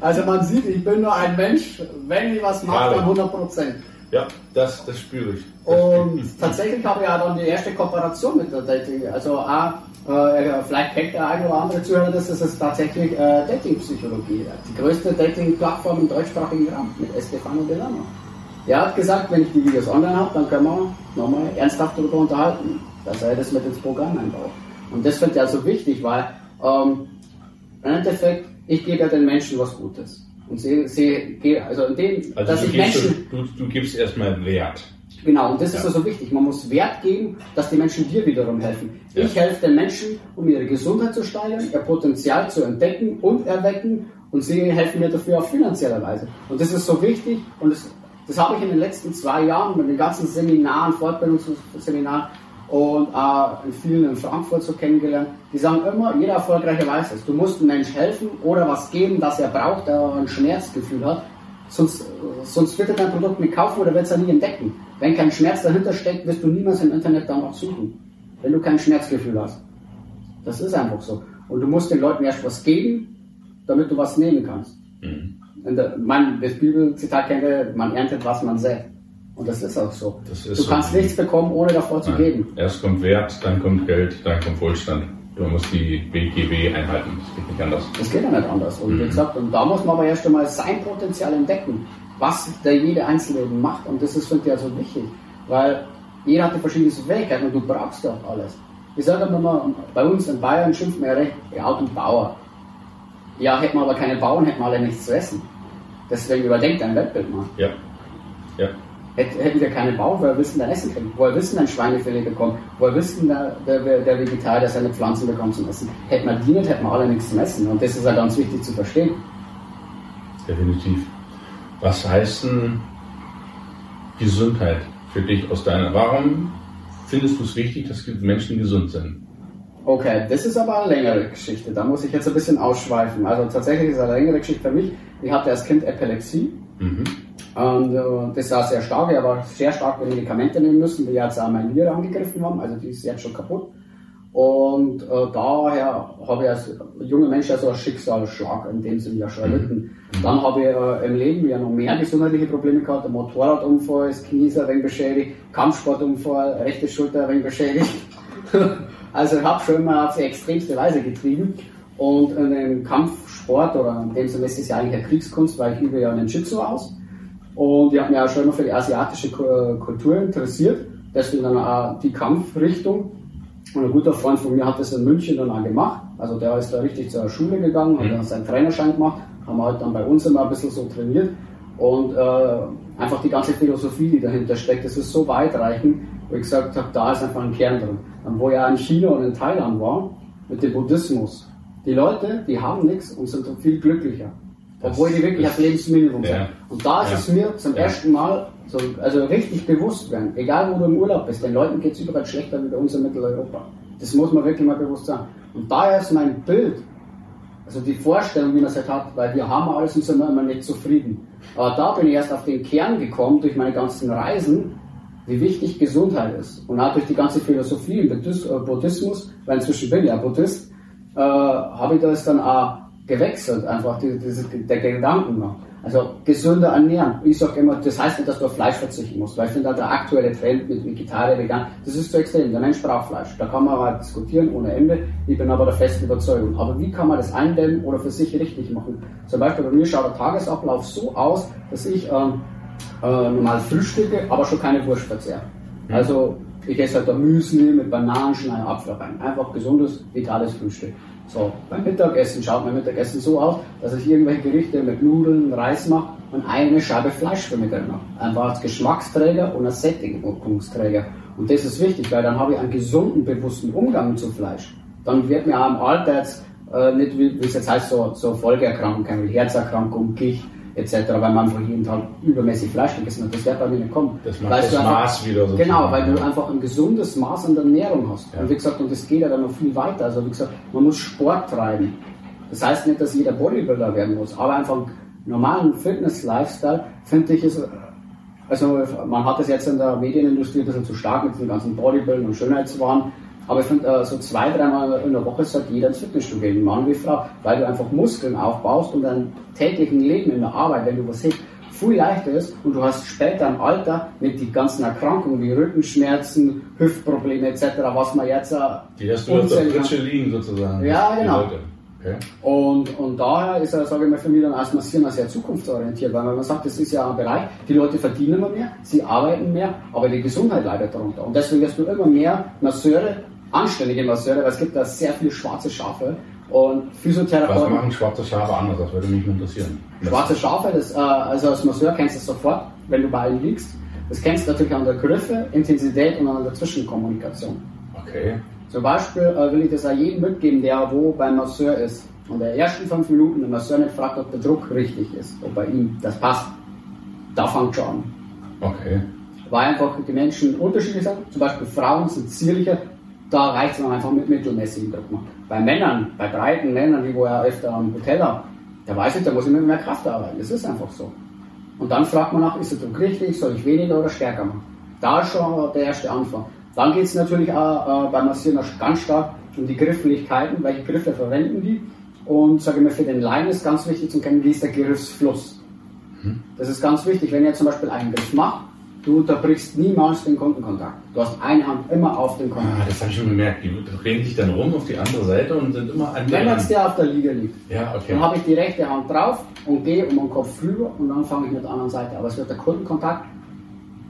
Also man sieht, ich bin nur ein Mensch, wenn ich was mache, dann 100%. Ja, das, das spüre ich. Das und spüre ich. tatsächlich habe ich ja dann die erste Kooperation mit der Dating. Also auch, äh, vielleicht kennt der eine oder andere Zuhörer das, das ist tatsächlich äh, Dating-Psychologie. Die größte Dating-Plattform im deutschsprachigen Raum mit Estefano Delano. Er hat gesagt, wenn ich die Videos online habe, dann können wir nochmal ernsthaft darüber unterhalten, dass er das mit ins Programm einbaut. Und das finde ich also wichtig, weil ähm, im Endeffekt, ich gebe ja den Menschen was Gutes. Und sie, sie also in dem, also dass ich Menschen. Du, du, gibst erstmal Wert. Genau, und das ja. ist also wichtig. Man muss Wert geben, dass die Menschen dir wiederum helfen. Ja. Ich helfe den Menschen, um ihre Gesundheit zu steigern, ihr Potenzial zu entdecken und erwecken und sie helfen mir dafür auf finanzieller Weise. Und das ist so wichtig und das, das habe ich in den letzten zwei Jahren mit den ganzen Seminaren, Fortbildungsseminaren und äh, in vielen in Frankfurt so kennengelernt. Die sagen immer, jeder Erfolgreiche weiß es. Du musst einem Mensch helfen oder was geben, das er braucht, der ein Schmerzgefühl hat. Sonst, sonst wird er dein Produkt nicht kaufen oder wird es er nie entdecken. Wenn kein Schmerz dahinter steckt, wirst du niemals im Internet danach suchen. Wenn du kein Schmerzgefühl hast. Das ist einfach so. Und du musst den Leuten erst was geben, damit du was nehmen kannst. Mhm. Der, mein, das Bibelzitat kennt ihr, man erntet, was man sät. Und das ist auch so. Ist du kannst so. nichts bekommen, ohne davor zu Nein. geben. Erst kommt Wert, dann kommt Geld, dann kommt Wohlstand. Du musst die BGB einhalten. Das geht nicht anders. Das geht ja nicht anders. Und mhm. wie gesagt, und da muss man aber erst einmal sein Potenzial entdecken, was der jede Einzelne macht. Und das ist, finde ich, also wichtig. Weil jeder hat die verschiedenen Fähigkeiten und du brauchst ja auch alles. Ich sage immer, bei uns in Bayern schimpft man ja recht, ja, und Bauer. Ja, hätten wir aber keine Bauern, hätten wir alle nichts zu essen. Deswegen überdenkt dein Weltbild mal. Ja. Ja. Hätten wir keine Bauern, woher wissen dann Essen kriegen? Woher wissen dann Schweinefilet bekommen? Woher wissen der, der, der Vegetarier seine Pflanzen bekommt zum Essen? Hätten wir die nicht, hätten wir alle nichts zum Essen. Und das ist ja ganz wichtig zu verstehen. Definitiv. Was heißt denn Gesundheit für dich aus deiner? Warum findest du es wichtig, dass Menschen gesund sind? Okay, das ist aber eine längere Geschichte. Da muss ich jetzt ein bisschen ausschweifen. Also tatsächlich ist es eine längere Geschichte für mich. Ich hatte als Kind Epilepsie. Mhm. Und äh, das war sehr stark. Ich habe sehr starke Medikamente nehmen müssen, die jetzt auch meine Niere angegriffen haben. Also die ist jetzt schon kaputt. Und äh, daher habe ich als junger Mensch ja so einen Schicksalsschlag in dem Sinne ja schon mhm. erlitten. Dann habe ich äh, im Leben ja noch mehr gesundheitliche Probleme gehabt. Der Motorradunfall, das Knie ist ein wenig beschädigt, Kampfsportunfall, rechte Schulter ein wenig beschädigt. also ich habe schon immer auf die extremste Weise getrieben. Und in dem Kampfsport, oder in dem Sinne ist es ja eigentlich eine Kriegskunst, weil ich übe ja einen Jitsu aus. Und ich habe mich auch schon immer für die asiatische Kultur interessiert. Deswegen dann auch die Kampfrichtung. Und ein guter Freund von mir hat das in München dann auch gemacht. Also der ist da richtig zur Schule gegangen, hat mhm. dann seinen Trainerschein gemacht, haben wir halt dann bei uns immer ein bisschen so trainiert. Und äh, einfach die ganze Philosophie, die dahinter steckt, das ist so weitreichend, wo ich gesagt habe, da ist einfach ein Kern drin. Dann, wo er in China und in Thailand war, mit dem Buddhismus. Die Leute, die haben nichts und sind viel glücklicher. Obwohl die wirklich das Lebensminimum sind. Ja. Und da ist es mir zum ersten Mal so, also richtig bewusst werden, egal wo du im Urlaub bist, den Leuten geht es überall schlechter wie bei uns in Mitteleuropa. Das muss man wirklich mal bewusst sagen. Und daher ist mein Bild, also die Vorstellung, wie man es halt hat, weil wir haben alles und sind immer nicht zufrieden. Aber da bin ich erst auf den Kern gekommen durch meine ganzen Reisen, wie wichtig Gesundheit ist. Und auch durch die ganze Philosophie im äh, Buddhismus, weil inzwischen bin ich ja Buddhist, äh, habe ich das dann auch gewechselt, einfach die, die, der Gedanken. Also gesünder ernähren. Ich sage immer, das heißt nicht, dass du auf Fleisch verzichten musst, weil ich finde, der aktuelle Trend mit Vegetarier, Vegan, das ist zu extrem. Der Mensch braucht Fleisch. Da kann man aber diskutieren ohne Ende. Ich bin aber der festen Überzeugung. Aber wie kann man das eindämmen oder für sich richtig machen? Zum Beispiel bei mir schaut der Tagesablauf so aus, dass ich ähm, äh, normal frühstücke, aber schon keine Wurst verzehr. Mhm. Also ich esse halt da Müsli mit Bananen, schneide Apfel rein. Einfach gesundes, vitales Frühstück. So, beim Mittagessen schaut mein Mittagessen so aus, dass ich irgendwelche Gerichte mit Nudeln, Reis mache und eine Scheibe Fleisch für Mittag mache. Einfach als Geschmacksträger und als Sättigungsträger. Und das ist wichtig, weil dann habe ich einen gesunden, bewussten Umgang zu Fleisch. Dann wird mir auch im Alter jetzt äh, nicht, wie, es jetzt heißt, so, so Folgeerkrankungen, Herzerkrankung, Gicht, etc., weil man einfach jeden Tag übermäßig Fleisch gegessen hat. Das wird bei mir nicht kommen. Das macht das einfach, Maß wieder so. Genau, weil du einfach ein gesundes Maß an der Ernährung hast. Ja. Und wie gesagt, und das geht ja dann noch viel weiter. Also wie gesagt, man muss Sport treiben. Das heißt nicht, dass jeder Bodybuilder werden muss, aber einfach einen normalen Fitness-Lifestyle, finde ich, ist also man hat es jetzt in der Medienindustrie ein bisschen zu stark mit den ganzen Bodybuilding und Schönheitswahn. Aber ich finde, äh, so zwei, dreimal in der Woche sollte jeder ins Fitnessstudio gehen, Mann wie Frau, weil du einfach Muskeln aufbaust und dein täglichen Leben in der Arbeit, wenn du was hast, viel leichter ist und du hast später im Alter mit den ganzen Erkrankungen wie Rückenschmerzen, Hüftprobleme etc., was man jetzt... Äh, die hast du auf der Pritsche liegen sozusagen. Ja, genau. Okay. Und, und daher ist er, sage ich mal, für mich dann als Massieren sehr zukunftsorientiert, weil man sagt, das ist ja ein Bereich, die Leute verdienen immer mehr, sie arbeiten mehr, aber die Gesundheit leidet darunter. Und deswegen wirst du immer mehr Masseure anständige Masseure, weil es gibt da sehr viele schwarze Schafe und Physiotherapeuten. Was machen schwarze Schafe anders? Das würde mich interessieren. Schwarze Schafe, das, äh, also als Masseur kennst du es sofort, wenn du bei ihnen liegst. Das kennst du natürlich an der Griffe, Intensität und an der Zwischenkommunikation. Okay. Zum Beispiel äh, will ich das auch jedem mitgeben, der wo beim Masseur ist. Und der ersten fünf Minuten der Masseur nicht fragt, ob der Druck richtig ist, ob bei ihm das passt. Da fängt schon an. Okay. Weil einfach die Menschen unterschiedlich sind. Zum Beispiel Frauen sind zierlicher, da reicht es einfach mit mittelmäßigem Druck machen. Bei Männern, bei breiten Männern, die wo ja öfter am Hotel haben, da weiß ich, da muss ich mit mehr Kraft arbeiten. Das ist einfach so. Und dann fragt man nach, ist der Druck richtig, soll ich weniger oder stärker machen? Da ist schon der erste Anfang. Dann geht es natürlich auch äh, beim Massieren ganz stark um die Grifflichkeiten, welche Griffe verwenden die. Und sage ich mal, für den Laien ist ganz wichtig zu kennen, wie ist der Griffsfluss. Mhm. Das ist ganz wichtig, wenn ihr zum Beispiel einen Griff macht, du unterbrichst niemals den Kundenkontakt. Du hast eine Hand immer auf dem Kontakt. Ah, das habe ich schon gemerkt. Die drehen sich dann rum auf die andere Seite und sind immer an Wenn jetzt der auf der Liege liegt, ja, okay. dann habe ich die rechte Hand drauf und gehe um den Kopf rüber und dann fange ich mit der anderen Seite. Aber es wird der Kundenkontakt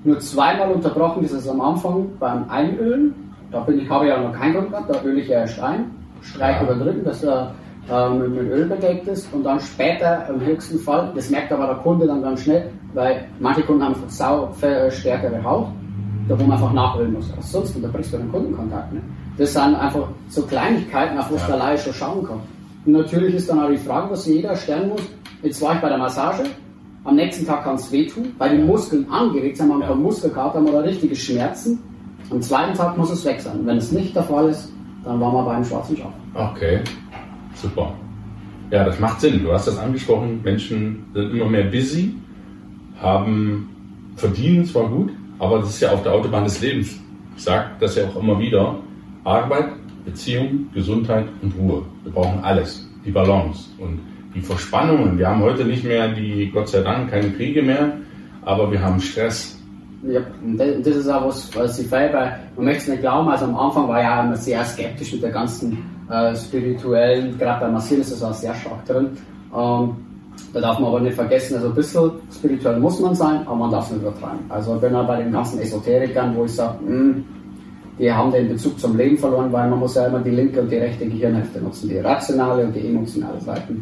nur zweimal unterbrochen. Das ist am Anfang beim Einölen. Da bin ich, habe ich ja noch keinen Grund gehabt, da öle ich ja erst ein, streiche ja. über den Rücken, dass er äh, mit, mit Öl bedeckt ist und dann später im höchsten Fall, das merkt aber der Kunde dann ganz schnell, weil manche Kunden haben sau stärkere Haut, da wo man einfach nachölen muss. Aber sonst unterbrichst du den Kundenkontakt. Ne? Das sind einfach so Kleinigkeiten, auf was ja. der Laie schon schauen kann. Und natürlich ist dann auch die Frage, was jeder stellen muss. Jetzt war ich bei der Massage, am nächsten Tag kann es wehtun, weil die Muskeln angeregt sind, man ja. haben Muskelkater oder richtige Schmerzen. Am zweiten Tag muss es weg sein. Wenn es nicht der Fall ist, dann waren wir beim schwarzen Schaf. Okay, super. Ja, das macht Sinn. Du hast das angesprochen. Menschen sind immer mehr busy, haben verdienen zwar gut, aber das ist ja auf der Autobahn des Lebens. Ich sage das ja auch immer wieder. Arbeit, Beziehung, Gesundheit und Ruhe. Wir brauchen alles. Die Balance. Und die Verspannungen. Wir haben heute nicht mehr die, Gott sei Dank, keine Kriege mehr, aber wir haben Stress. Ja, und das ist auch was, was ich feiere, man möchte es nicht glauben, also am Anfang war ja immer sehr skeptisch mit der ganzen äh, spirituellen, gerade bei Massieren ist das auch sehr stark drin. Ähm, da darf man aber nicht vergessen, also ein bisschen spirituell muss man sein, aber man darf es nicht übertreiben. Also bin auch bei den ganzen Esoterikern, wo ich sage, hm, die haben den Bezug zum Leben verloren, weil man muss ja immer die linke und die rechte Gehirnhälfte nutzen, die rationale und die emotionale Seite.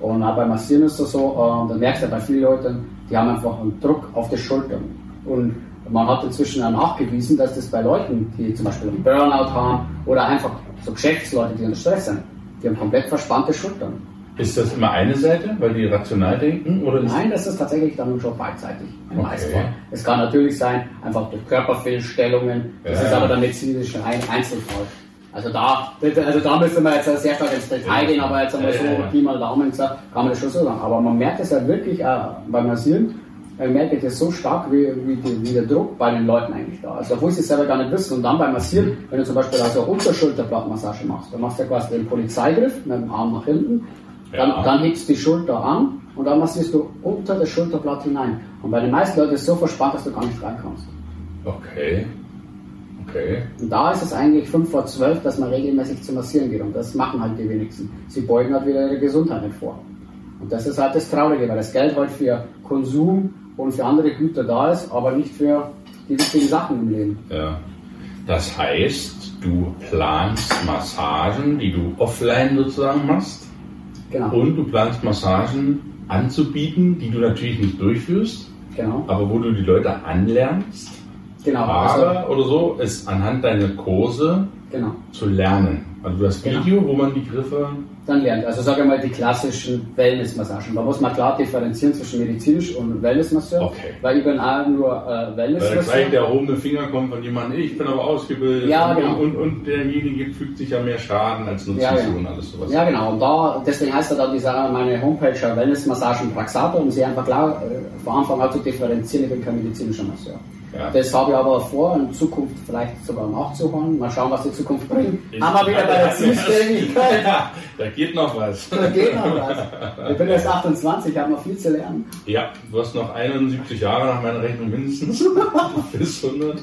Und auch beim Massieren ist das so, äh, da merkst du ja bei vielen Leuten, die haben einfach einen Druck auf die Schultern. Und man hat inzwischen auch nachgewiesen, dass das bei Leuten, die zum Beispiel einen Burnout haben oder einfach so Geschäftsleute, die unter Stress sind, die haben komplett verspannte Schultern. Ist das immer eine Seite, weil die rational denken? Oder Nein, das ist tatsächlich dann schon beidseitig. Okay. Es kann natürlich sein, einfach durch Körperfehlstellungen. Das ja. ist aber der medizinische Einzelfall. Also da, also da müsste man jetzt sehr stark ins Detail gehen, aber jetzt einmal so Pi mal Daumen kann man das schon so sagen. Aber man merkt es ja wirklich äh, beim Massieren, man merkt es so stark, wie, wie, wie, der Druck bei den Leuten eigentlich da ist. Obwohl sie es selber gar nicht wissen. Und dann beim Massieren, wenn du zum Beispiel also Unterschulterblattmassage machst, dann machst du quasi den Polizeigriff mit dem Arm nach hinten, dann, ja. dann hebst du die Schulter an und dann massierst du unter das Schulterblatt hinein. Und bei den meisten Leuten ist es so verspannt, dass du gar nicht reinkommst. Okay. Okay. Und da ist es eigentlich 5 vor 12, dass man regelmäßig zu massieren geht. Und das machen halt die wenigsten. Sie beugen halt wieder ihre Gesundheit nicht vor. Und das ist halt das Traurige, weil das Geld halt für Konsum und für andere Güter da ist, aber nicht für die wichtigen Sachen im Leben. Ja. Das heißt, du planst Massagen, die du offline sozusagen machst. Genau. Und du planst Massagen anzubieten, die du natürlich nicht durchführst. Genau. Aber wo du die Leute anlernst Genau. Aber also, oder so ist anhand deiner Kurse genau. zu lernen. Also das genau. Video, genau. wo man die Griffe dann lernt. Also sage mal die klassischen Wellnessmassagen. Da muss man klar differenzieren zwischen medizinisch und Wellnessmasseur. Okay. Weil ich bin auch nur äh, Wellnessmasseur. Weil der erhobene Finger kommt von jemandem, ich bin aber ausgebildet ja, genau. und, und, derjenige fügt sich ja mehr Schaden als Nutzen ja, genau. und alles sowas. Ja genau. Und da, deswegen heißt da dieser, meine Homepage Wellnessmassagen Praxato, um sie einfach klar äh, von Anfang an zu differenzieren, ich bin kein medizinischer Masseur. Ja. Das habe ich aber vor, in Zukunft vielleicht sogar nachzuholen. Mal schauen, was die Zukunft bringt. Haben wir wieder bei der Zielständigkeit. da geht noch was. Da geht noch was. Ich bin jetzt 28, habe noch viel zu lernen. Ja, du hast noch 71 Jahre nach meiner Rechnung mindestens. Bis 100.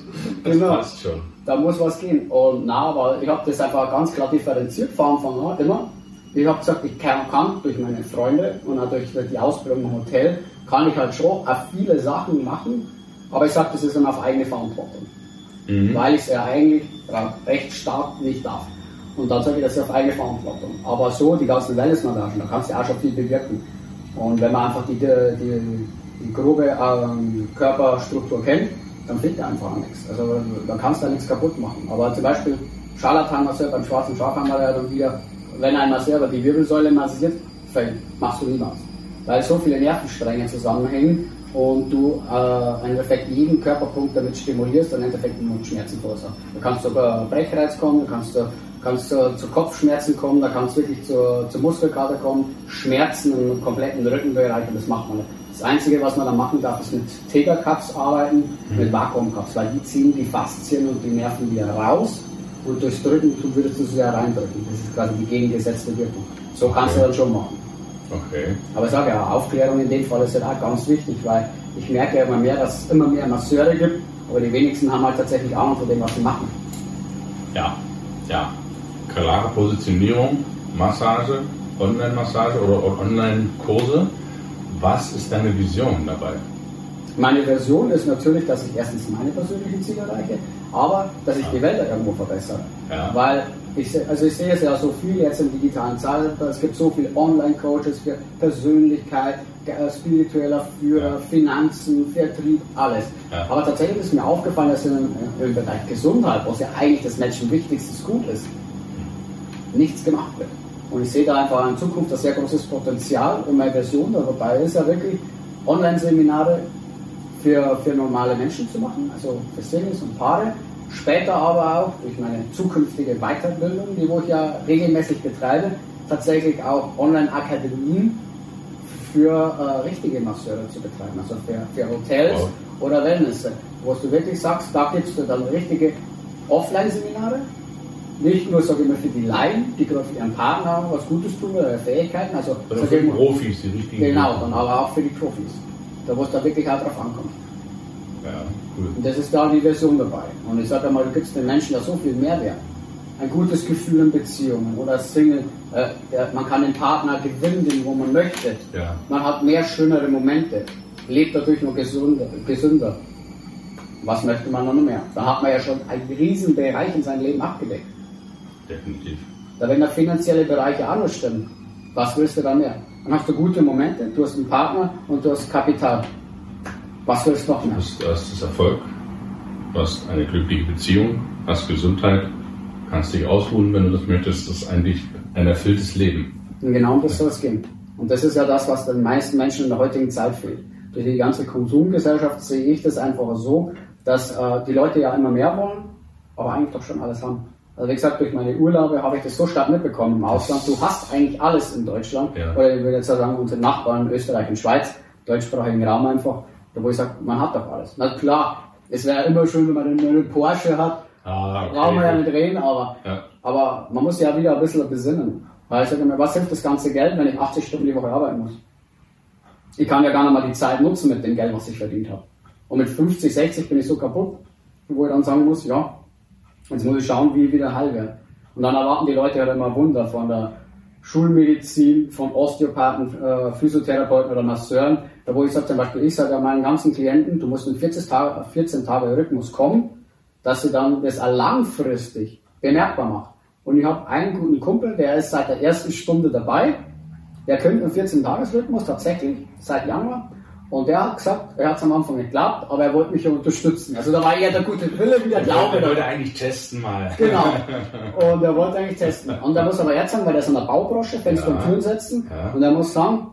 Das genau. passt schon. Da muss was gehen. Und na, aber ich habe das einfach ganz klar differenziert von Anfang an immer. Ich habe gesagt, ich kann, kann, durch meine Freunde und auch durch die Ausbildung im Hotel, kann ich halt schon auch viele Sachen machen, aber ich sage, das ist dann auf eigene Verantwortung. Mhm. Weil ich es ja eigentlich recht stark nicht darf. Und dann sage ich, das ist auf eigene Verantwortung. Aber so, die ganzen Wellnessmassagen, da kannst du auch schon viel bewirken. Und wenn man einfach die, die, die grobe ähm, Körperstruktur kennt, dann fehlt da einfach nichts. Also da kannst du da nichts kaputt machen. Aber zum Beispiel Scharlatanmasseur beim schwarzen Schaf haben wir ja dann wieder, wenn ein Masseur die Wirbelsäule massiert, machst du niemals. Weil so viele Nervenstränge zusammenhängen, und du äh, im Endeffekt jeden Körperpunkt damit stimulierst und im Endeffekt nur Schmerzen verursachen. Da kannst du über Brechreiz kommen, da kannst du kannst du zu Kopfschmerzen kommen, da kannst du wirklich zu, zu Muskelkater kommen, Schmerzen im kompletten Rückenbereich und das macht man nicht. Das Einzige, was man da machen darf, ist mit Tegercups arbeiten, mhm. mit Vakuumcups, weil die ziehen die Faszien und die Nerven wieder raus und durchs Drücken würdest du sie ja reindrücken. Das ist quasi die gegengesetzte Wirkung. So kannst okay. du dann schon machen. Okay. Aber ich sage ja, Aufklärung in dem Fall ist ja halt auch ganz wichtig, weil ich merke ja immer mehr, dass es immer mehr Masseure gibt, aber die wenigsten haben halt tatsächlich Ahnung von dem, was sie machen. Ja, ja. Klare Positionierung, Massage, Online-Massage oder Online-Kurse. Was ist deine Vision dabei? Meine Version ist natürlich, dass ich erstens meine persönlichen Ziele erreiche, aber dass ich ja. die Welt irgendwo verbessere. Ja. Weil ich, also ich sehe es ja so viel jetzt im digitalen Zeitalter. Es gibt so viele Online-Coaches für Persönlichkeit, äh, spiritueller Führer. Finanzen, Vertrieb, alles. Ja. Aber tatsächlich ist mir aufgefallen, dass im, im Bereich Gesundheit, was ja eigentlich das Menschen wichtigstes Gut ist, nichts gemacht wird. Und ich sehe da einfach in Zukunft ein sehr großes Potenzial und meine Version dabei ist ja wirklich Online-Seminare für, für normale Menschen zu machen, also für Singles und Paare. Später aber auch durch meine zukünftige Weiterbildung, die wo ich ja regelmäßig betreibe, tatsächlich auch Online-Akademien für äh, richtige Masseure zu betreiben, also für, für Hotels wow. oder Wellness, wo du wirklich sagst, da gibst du dann richtige Offline-Seminare, nicht nur sage ich mal für die Laien, die gerade für ihren Partner was Gutes tun oder Fähigkeiten, also, also für die Profis, die richtigen. Genau, dann aber auch für die Profis da wo es da wirklich auch drauf ankommt. Ja, cool. Und das ist da die Version dabei. Und ich sage einmal, du gibst den Menschen da so viel Mehrwert. Ein gutes Gefühl in Beziehungen oder Single. Äh, der, man kann den Partner gewinnen, wo man möchte. Ja. Man hat mehr schönere Momente. Lebt dadurch nur gesünder. gesünder. Was möchte man noch mehr? Da hat man ja schon einen riesen Bereich in seinem Leben abgedeckt. Definitiv. Da wenn der finanzielle Bereich auch noch stimmt, was willst du da mehr? Dann hast du gute Momente, du hast einen Partner und du hast Kapital. Was willst du noch mehr? Du hast, du hast das Erfolg, du hast eine glückliche Beziehung, hast Gesundheit, kannst dich ausruhen, wenn du das möchtest. Das ist eigentlich ein erfülltes Leben. Und genau um das soll es gehen. Und das ist ja das, was den meisten Menschen in der heutigen Zeit fehlt. Durch die ganze Konsumgesellschaft sehe ich das einfach so, dass äh, die Leute ja immer mehr wollen, aber eigentlich doch schon alles haben. Also wie gesagt, durch meine Urlaube habe ich das so stark mitbekommen im Ausland. Du hast eigentlich alles in Deutschland. Ja. Oder ich würde jetzt sagen, unsere Nachbarn Österreich und Schweiz, deutschsprachigen Raum einfach, wo ich sage, man hat doch alles. Na klar, es wäre immer schön, wenn man einen Porsche hat. Ah, okay. Brauchen wir ja nicht reden, aber, ja. aber man muss ja wieder ein bisschen besinnen. Weil ich sage mir, was hilft das ganze Geld, wenn ich 80 Stunden die Woche arbeiten muss? Ich kann ja gar nicht mal die Zeit nutzen mit dem Geld, was ich verdient habe. Und mit 50, 60 bin ich so kaputt, wo ich dann sagen muss, ja, Jetzt muss ich schauen, wie ich wieder heil werde. Und dann erwarten die Leute halt immer Wunder von der Schulmedizin, von Osteopathen, äh, Physiotherapeuten oder Masseuren. Da wo ich sage zum Beispiel, ich sage meinen ganzen Klienten, du musst in 14 Tage, 14 Tage Rhythmus kommen, dass sie dann das langfristig bemerkbar macht. Und ich habe einen guten Kumpel, der ist seit der ersten Stunde dabei. Der könnte im 14-Tages-Rhythmus tatsächlich seit Januar und er hat gesagt, er hat es am Anfang nicht geglaubt, aber er wollte mich ja unterstützen. Also da war eher der gute Wille wie der Glaube. Er wollte eigentlich testen mal. Genau. Und er wollte eigentlich testen. Und er muss aber jetzt sagen, weil er ist in der Baubranche, Fenster ja. und Türen setzen. Ja. Und er muss sagen,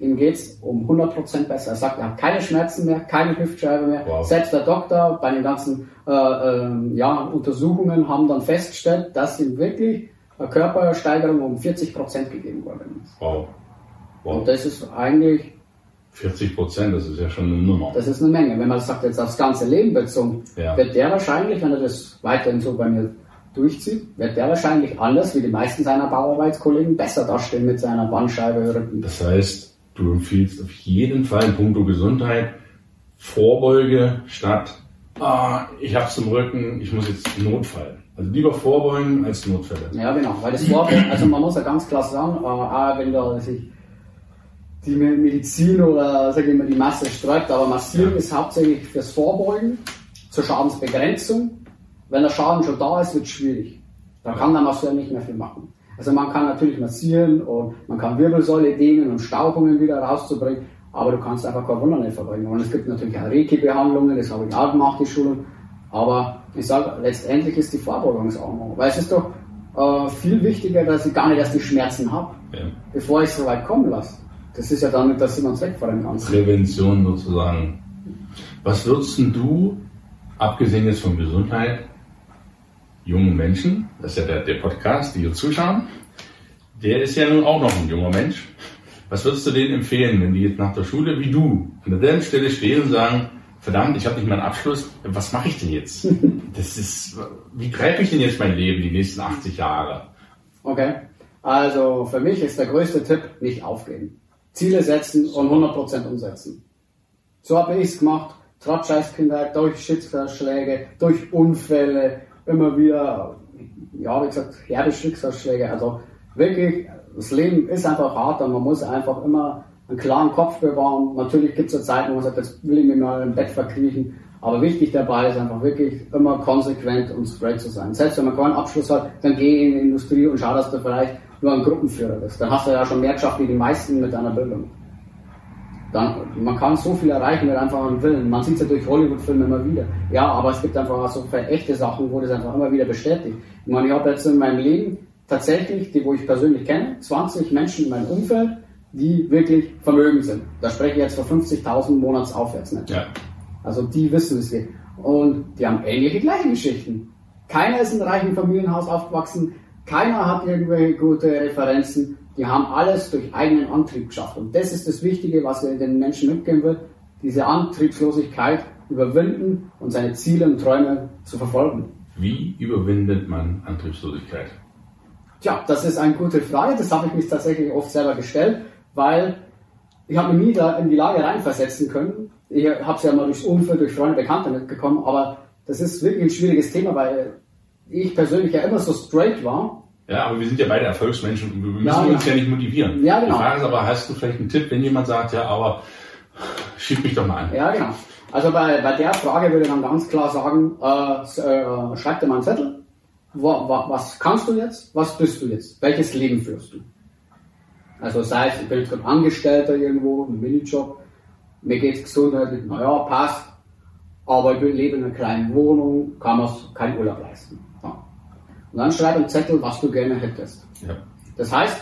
ihm geht es um 100% besser. Er sagt, er hat keine Schmerzen mehr, keine Hüftscheibe mehr. Wow. Selbst der Doktor bei den ganzen äh, äh, ja, Untersuchungen haben dann festgestellt, dass ihm wirklich eine Körpersteigerung um 40% gegeben worden ist. Wow. wow. Und das ist eigentlich 40 Prozent, das ist ja schon eine Nummer. Das ist eine Menge. Wenn man das sagt, jetzt aufs ganze Leben bezogen, ja. wird der wahrscheinlich, wenn er das weiterhin so bei mir durchzieht, wird der wahrscheinlich anders wie die meisten seiner Bauarbeitskollegen besser dastehen mit seiner Bandscheibe Rücken. Das heißt, du empfiehlst auf jeden Fall in puncto Gesundheit Vorbeuge statt, ah, ich hab's im Rücken, ich muss jetzt Notfall. Also lieber vorbeugen als Notfälle. Ja, genau, weil das Vorbeugen, also man muss ja ganz klar sagen, äh, wenn da sich die Medizin oder sag ich mal, die Masse sträubt, aber massieren ist hauptsächlich fürs Vorbeugen, zur Schadensbegrenzung. Wenn der Schaden schon da ist, wird es schwierig. Da kann der Masseur nicht mehr viel machen. Also man kann natürlich massieren und man kann Wirbelsäule dehnen und Stauchungen wieder rauszubringen, aber du kannst einfach kein Wunder nicht verbringen. Und es gibt natürlich auch Reiki-Behandlungen, das habe ich auch gemacht, die Schulung. Aber ich sage, letztendlich ist die Vorbeugungsarmung. Weil es ist doch äh, viel wichtiger, dass ich gar nicht erst die Schmerzen habe, ja. bevor ich es so weit kommen lasse. Das ist ja dann, dass sie uns wegfallen kann. Prävention sozusagen. Was würdest du, abgesehen jetzt von Gesundheit, jungen Menschen, das ist ja der, der Podcast, die hier zuschauen, der ist ja nun auch noch ein junger Mensch. Was würdest du denen empfehlen, wenn die jetzt nach der Schule wie du an derselben Stelle stehen und sagen, verdammt, ich habe nicht meinen Abschluss, was mache ich denn jetzt? Das ist, wie greife ich denn jetzt mein Leben die nächsten 80 Jahre? Okay, also für mich ist der größte Tipp, nicht aufgeben. Ziele setzen und 100% umsetzen. So habe ich es gemacht, trotz Scheißkinder, durch Schicksalsschläge, durch Unfälle, immer wieder, ja, wie gesagt, herbe Schicksalsschläge. Also wirklich, das Leben ist einfach hart und man muss einfach immer einen klaren Kopf bewahren. Natürlich gibt es Zeiten, wo man sagt, jetzt will ich mich mal im Bett verkriechen. Aber wichtig dabei ist einfach wirklich immer konsequent und straight zu sein. Selbst wenn man keinen Abschluss hat, dann geh in die Industrie und schau, dass du vielleicht nur ein Gruppenführer bist. Dann hast du ja schon mehr geschafft wie die meisten mit deiner Bildung. Dann, man kann so viel erreichen mit einfach einem Willen. Man sieht es ja durch Hollywood-Filme immer wieder. Ja, aber es gibt einfach auch so viele echte Sachen, wo das einfach immer wieder bestätigt. Ich meine, ich habe jetzt in meinem Leben tatsächlich, die wo ich persönlich kenne, 20 Menschen in meinem Umfeld, die wirklich vermögend sind. Da spreche ich jetzt von 50.000 Monats aufwärts. Nicht? Ja. Also die wissen, es geht. Und die haben ähnliche gleiche Geschichten. Keiner ist in einem reichen Familienhaus aufgewachsen, keiner hat irgendwelche gute Referenzen. Die haben alles durch eigenen Antrieb geschafft. Und das ist das Wichtige, was er den Menschen mitgeben wird, diese Antriebslosigkeit überwinden und seine Ziele und Träume zu verfolgen. Wie überwindet man Antriebslosigkeit? Tja, das ist eine gute Frage. Das habe ich mich tatsächlich oft selber gestellt, weil ich habe mich nie da in die Lage reinversetzen können. Ich habe es ja mal durchs Umfeld, durch Freunde, Bekannte mitbekommen, aber das ist wirklich ein schwieriges Thema, weil ich persönlich ja immer so straight war. Ja, aber wir sind ja beide Erfolgsmenschen und wir müssen ja, uns ja. ja nicht motivieren. Ja, genau. Die Frage ist aber, hast du vielleicht einen Tipp, wenn jemand sagt, ja, aber schieb mich doch mal an. Ja, genau. Also bei, bei der Frage würde ich dann ganz klar sagen, äh, äh, schreib dir mal einen Zettel. Wo, wo, was kannst du jetzt? Was bist du jetzt? Welches Leben führst du? Also sei es, ich bin jetzt Angestellter irgendwo, ein Minijob, mir geht's gesundheitlich, naja, passt, aber ich lebe in einer kleinen Wohnung, kann man keinen Urlaub leisten. Ja. Und dann schreib einen Zettel, was du gerne hättest. Ja. Das heißt,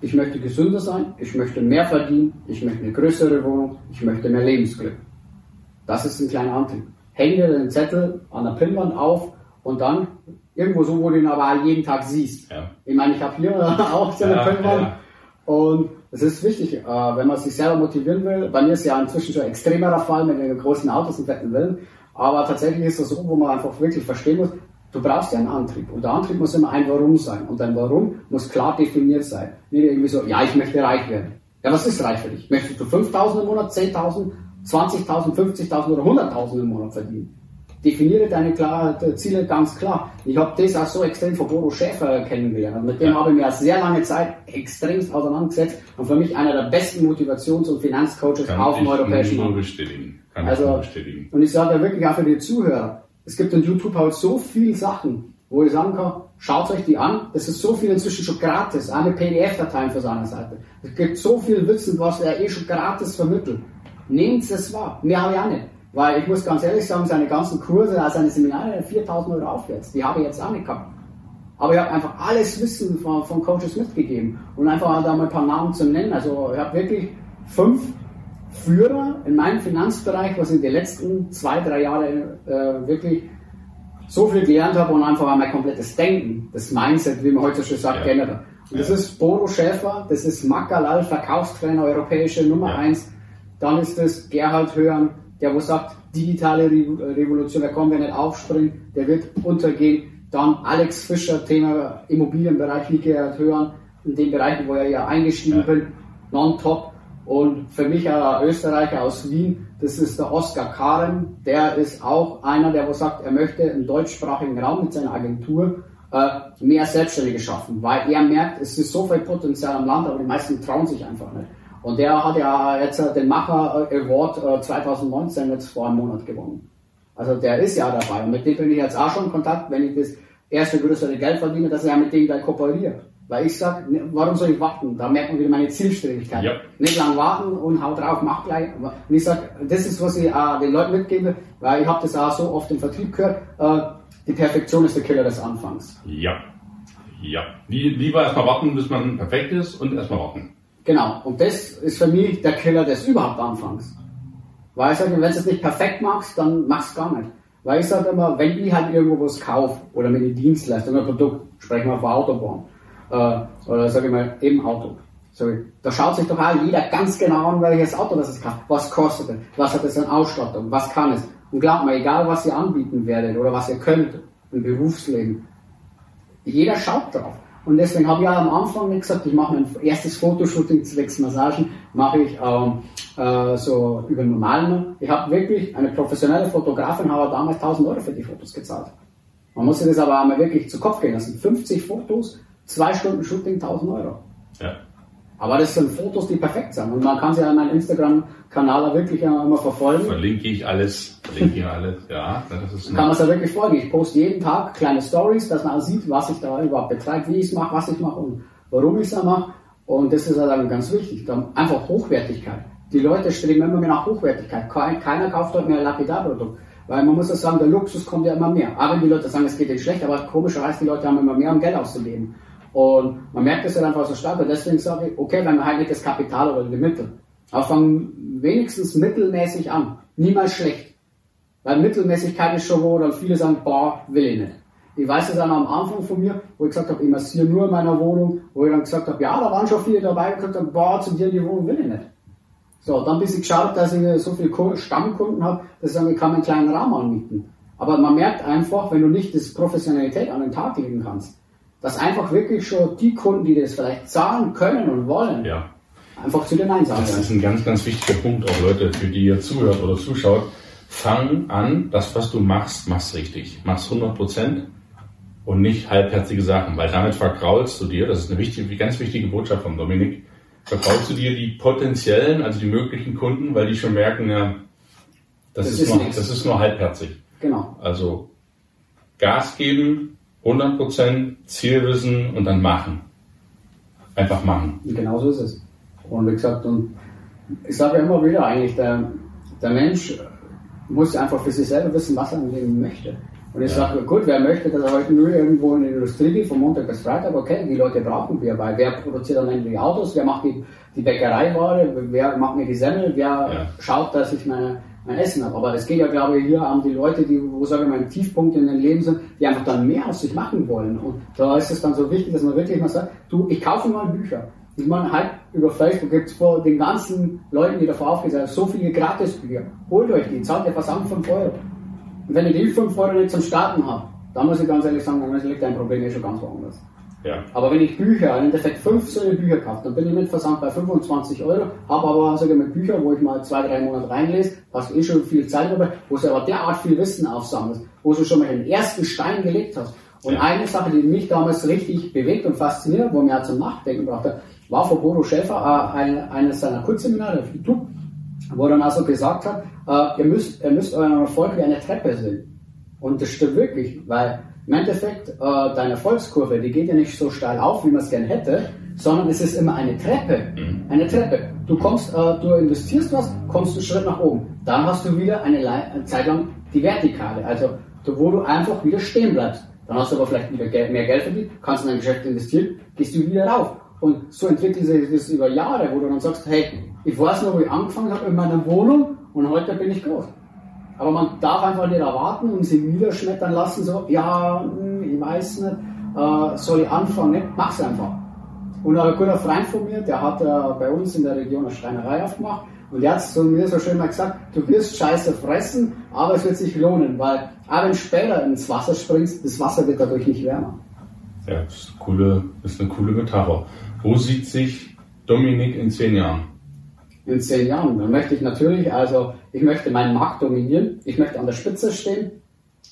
ich möchte gesünder sein, ich möchte mehr verdienen, ich möchte eine größere Wohnung, ich möchte mehr Lebensglück. Das ist ein kleiner Antrieb. Häng dir den Zettel an der Pinnwand auf und dann irgendwo so, wo du ihn aber jeden Tag siehst. Ja. Ich meine, ich habe hier auch so eine ja, Pinnwand und es ist wichtig, äh, wenn man sich selber motivieren will. Bei mir ist ja inzwischen schon ein extremerer Fall mit den großen Autos und fetten Willen. Aber tatsächlich ist das so, wo man einfach wirklich verstehen muss, du brauchst ja einen Antrieb. Und der Antrieb muss immer ein Warum sein. Und dein Warum muss klar definiert sein. Nicht irgendwie so, ja, ich möchte reich werden. Ja, was ist reich für dich? Möchtest du 5.000 im Monat, 10.000, 20.000, 50.000 oder 100.000 im Monat verdienen? definiere deine klar, Ziele ganz klar. Ich habe das auch so extrem von Bodo Schäfer kennengelernt. mit dem ja. habe ich mir sehr lange Zeit extremst auseinandergesetzt und für mich einer der besten Motivations- und Finanzcoaches Kann auf dem europäischen Markt. bestätigen. Kann also, ich bestätigen. Und ich sage wirklich auch für die Zuhörer, es gibt in YouTube halt so viele Sachen, wo ich sagen kann, schaut euch die an. Das ist so viel inzwischen schon gratis. Eine PDF-Datei für seine Seite. Es gibt so viel Wissen, was er eh schon gratis vermittelt. Nehmt es wahr. Mehr habe ich auch nicht. Weil ich muss ganz ehrlich sagen, seine ganzen Kurse, also seine Seminare, 4000 Euro aufwärts, die habe ich jetzt auch nicht gehabt. Aber ich habe einfach alles Wissen von, von Coaches mitgegeben und einfach da mal ein paar Namen zu nennen. Also ich habe wirklich fünf Führer in meinem Finanzbereich, was in den letzten zwei, drei Jahren äh, wirklich so viel gelernt habe und einfach mein komplettes Denken, das Mindset, wie man heute schon sagt, ja. geändert Und das ja. ist Bodo Schäfer, das ist Makalal, Verkaufstrainer, europäische Nummer ja. eins. Dann ist es Gerhard Hörn, der wo sagt, digitale Revolution, da kommen wir nicht aufspringen, der wird untergehen. Dann Alex Fischer, Thema Immobilienbereich, wie gehört hören, in den Bereichen, wo er ja eingestiegen ja. bin, non-top. Und für mich ein Österreicher aus Wien, das ist der Oskar Karen, der ist auch einer, der wo sagt, er möchte im deutschsprachigen Raum mit seiner Agentur äh, mehr Selbstständige schaffen, weil er merkt, es ist so viel Potenzial am Land, aber die meisten trauen sich einfach nicht. Und der hat ja jetzt den Macher Award 2019 äh, jetzt vor einem Monat gewonnen. Also der ist ja dabei. Und mit dem bin ich jetzt auch schon in Kontakt, wenn ich das erste größere Geld verdiene, dass ich ja mit dem gleich kooperiere. Weil ich sage, ne, warum soll ich warten? Da merkt man wieder meine Zielstrebigkeit. Ja. Nicht lang warten und haut drauf, mach gleich. Und ich sage, das ist, was ich äh, den Leuten mitgebe, weil ich habe das auch so oft im Vertrieb gehört, äh, die Perfektion ist der Killer des Anfangs. Ja. Ja. Lieber erstmal warten, bis man perfekt ist und erstmal warten. Genau. Und das ist für mich der Killer des überhaupt Anfangs. Weil ich sage, wenn du es nicht perfekt machst, dann machst du gar nicht. Weil ich sage immer, wenn ich halt irgendwo was kaufe oder mir die Dienstleistung, ein Produkt, sprechen wir von Autobahn, äh, oder sage ich mal, im Auto. So, da schaut sich doch auch jeder ganz genau an, welches Auto das es kauft. Was kostet es? Was hat es an Ausstattung? Was kann es? Und glaubt mir, egal was ihr anbieten werdet oder was ihr könnt im Berufsleben, jeder schaut drauf. Und deswegen habe ich ja am Anfang gesagt, ich mache mein erstes Fotoshooting zwecks Massagen, mache ich ähm, äh, so über normalen. Ich habe wirklich eine professionelle Fotografin, habe damals 1000 Euro für die Fotos gezahlt. Man muss sich das aber einmal wirklich zu Kopf gehen lassen. 50 Fotos, zwei Stunden Shooting, 1000 Euro. Ja. Aber das sind Fotos, die perfekt sind. Und man kann sie an meinem Instagram-Kanal wirklich immer verfolgen. Verlinke ich alles. Verlinke ich alles, ja. Das ist kann man es ja wirklich folgen. Ich poste jeden Tag kleine Stories, dass man sieht, was ich da überhaupt betreibe, wie ich es mache, was ich mache und warum ich es mache. Und das ist halt ganz wichtig. Dann einfach Hochwertigkeit. Die Leute streben immer mehr nach Hochwertigkeit. Keiner kauft dort mehr ein Lapidar-Produkt. Weil man muss ja sagen, der Luxus kommt ja immer mehr. Aber wenn die Leute sagen, es geht ihnen schlecht, aber komischerweise die Leute haben immer mehr, um Geld auszugeben. Und man merkt das ja einfach so stark und deswegen sage ich, okay, man halt nicht das Kapital oder die Mittel, aber fangen wenigstens mittelmäßig an. Niemals schlecht. Weil Mittelmäßigkeit ist schon wo dann viele sagen, boah, will ich nicht. Ich weiß es dann am Anfang von mir, wo ich gesagt habe, ich massiere nur in meiner Wohnung, wo ich dann gesagt habe, ja, da waren schon viele dabei, und gesagt haben, boah, zu dir in die Wohnung will ich nicht. So, dann bis ich geschaut, dass ich so viele Stammkunden habe, dass ich sage, ich kann einen kleinen Rahmen anmieten. Aber man merkt einfach, wenn du nicht das Professionalität an den Tag legen kannst, dass einfach wirklich schon die Kunden, die das vielleicht zahlen können und wollen, ja. einfach zu den Nein sagen. Das ist ein ganz, ganz wichtiger Punkt, auch Leute, für die ihr zuhört oder zuschaut. Fang an, das, was du machst, machst richtig. Machst 100 Prozent und nicht halbherzige Sachen, weil damit vergraulst du dir, das ist eine wichtige, ganz wichtige Botschaft von Dominik, vergraulst du dir die potenziellen, also die möglichen Kunden, weil die schon merken, ja, das, das ist, ist, nur, das ist nur halbherzig. Genau. Also Gas geben, 100% Zielwissen und dann machen. Einfach machen. Genau so ist es. Und wie gesagt, und ich sage ja immer wieder eigentlich, der, der Mensch muss einfach für sich selber wissen, was er im Leben möchte. Und ich ja. sage, gut, wer möchte, dass er heute nur irgendwo in der Industrie geht, von Montag bis Freitag, okay, die Leute brauchen wir, weil wer produziert am Ende die Autos, wer macht die, die Bäckereiware, wer macht mir die Semmel, wer ja. schaut, dass ich meine mein Essen habe. Aber es geht ja, glaube ich, hier an die Leute, die, wo sage ich mal, ein Tiefpunkt in ihrem Leben sind, die einfach dann mehr aus sich machen wollen. Und da ist es dann so wichtig, dass man wirklich mal sagt, du, ich kaufe mal Bücher. Ich meine, halt über Facebook gibt es vor den ganzen Leuten, die davor aufgesetzt so viele Gratisbücher. Holt euch die, zahlt etwas an 5 Euro. Und wenn ihr die 5 Euro nicht zum Starten habt, dann muss ich ganz ehrlich sagen, dann liegt dein Problem eh schon ganz woanders. Ja. Aber wenn ich Bücher, im Endeffekt fünf so Bücher kaufe, dann bin ich mit Versand bei 25 Euro, habe aber sogar mit Büchern, wo ich mal zwei, drei Monate reinlese, hast eh schon viel Zeit dabei, wo du aber derart viel Wissen aufsammelst, wo du schon mal den ersten Stein gelegt hast. Und ja. eine Sache, die mich damals richtig bewegt und fasziniert, wo mir auch zum Nachdenken brachte, war von Bodo Schäfer äh, ein, eines seiner Kurzseminare auf YouTube, wo er dann also gesagt hat, äh, ihr, müsst, ihr müsst euren Erfolg wie eine Treppe sehen. Und das stimmt wirklich, weil im Endeffekt, äh, deine Erfolgskurve, die geht ja nicht so steil auf, wie man es gerne hätte, sondern es ist immer eine Treppe. Mhm. Eine Treppe. Du kommst, äh, du investierst was, kommst einen Schritt nach oben. Dann hast du wieder eine, eine Zeit lang die Vertikale, also wo du einfach wieder stehen bleibst. Dann hast du aber vielleicht wieder Geld, mehr Geld verdient, kannst in dein Geschäft investieren, gehst du wieder rauf. Und so entwickelt sich das über Jahre, wo du dann sagst, hey, ich weiß noch, wo ich angefangen habe in meiner Wohnung und heute bin ich groß. Aber man darf einfach nicht erwarten und sie niederschmettern lassen, so, ja, hm, ich weiß nicht, äh, soll ich anfangen? Nicht? Mach's einfach. Und ein guter Freund von mir, der hat äh, bei uns in der Region eine Schreinerei aufgemacht und der hat zu mir so schön mal gesagt, du wirst Scheiße fressen, aber es wird sich lohnen, weil auch wenn du später ins Wasser springst, das Wasser wird dadurch nicht wärmer. Ja, das ist eine coole, das ist eine coole Metapher. Wo sieht sich Dominik in zehn Jahren? In zehn Jahren. Dann möchte ich natürlich, also ich möchte meinen Markt dominieren, ich möchte an der Spitze stehen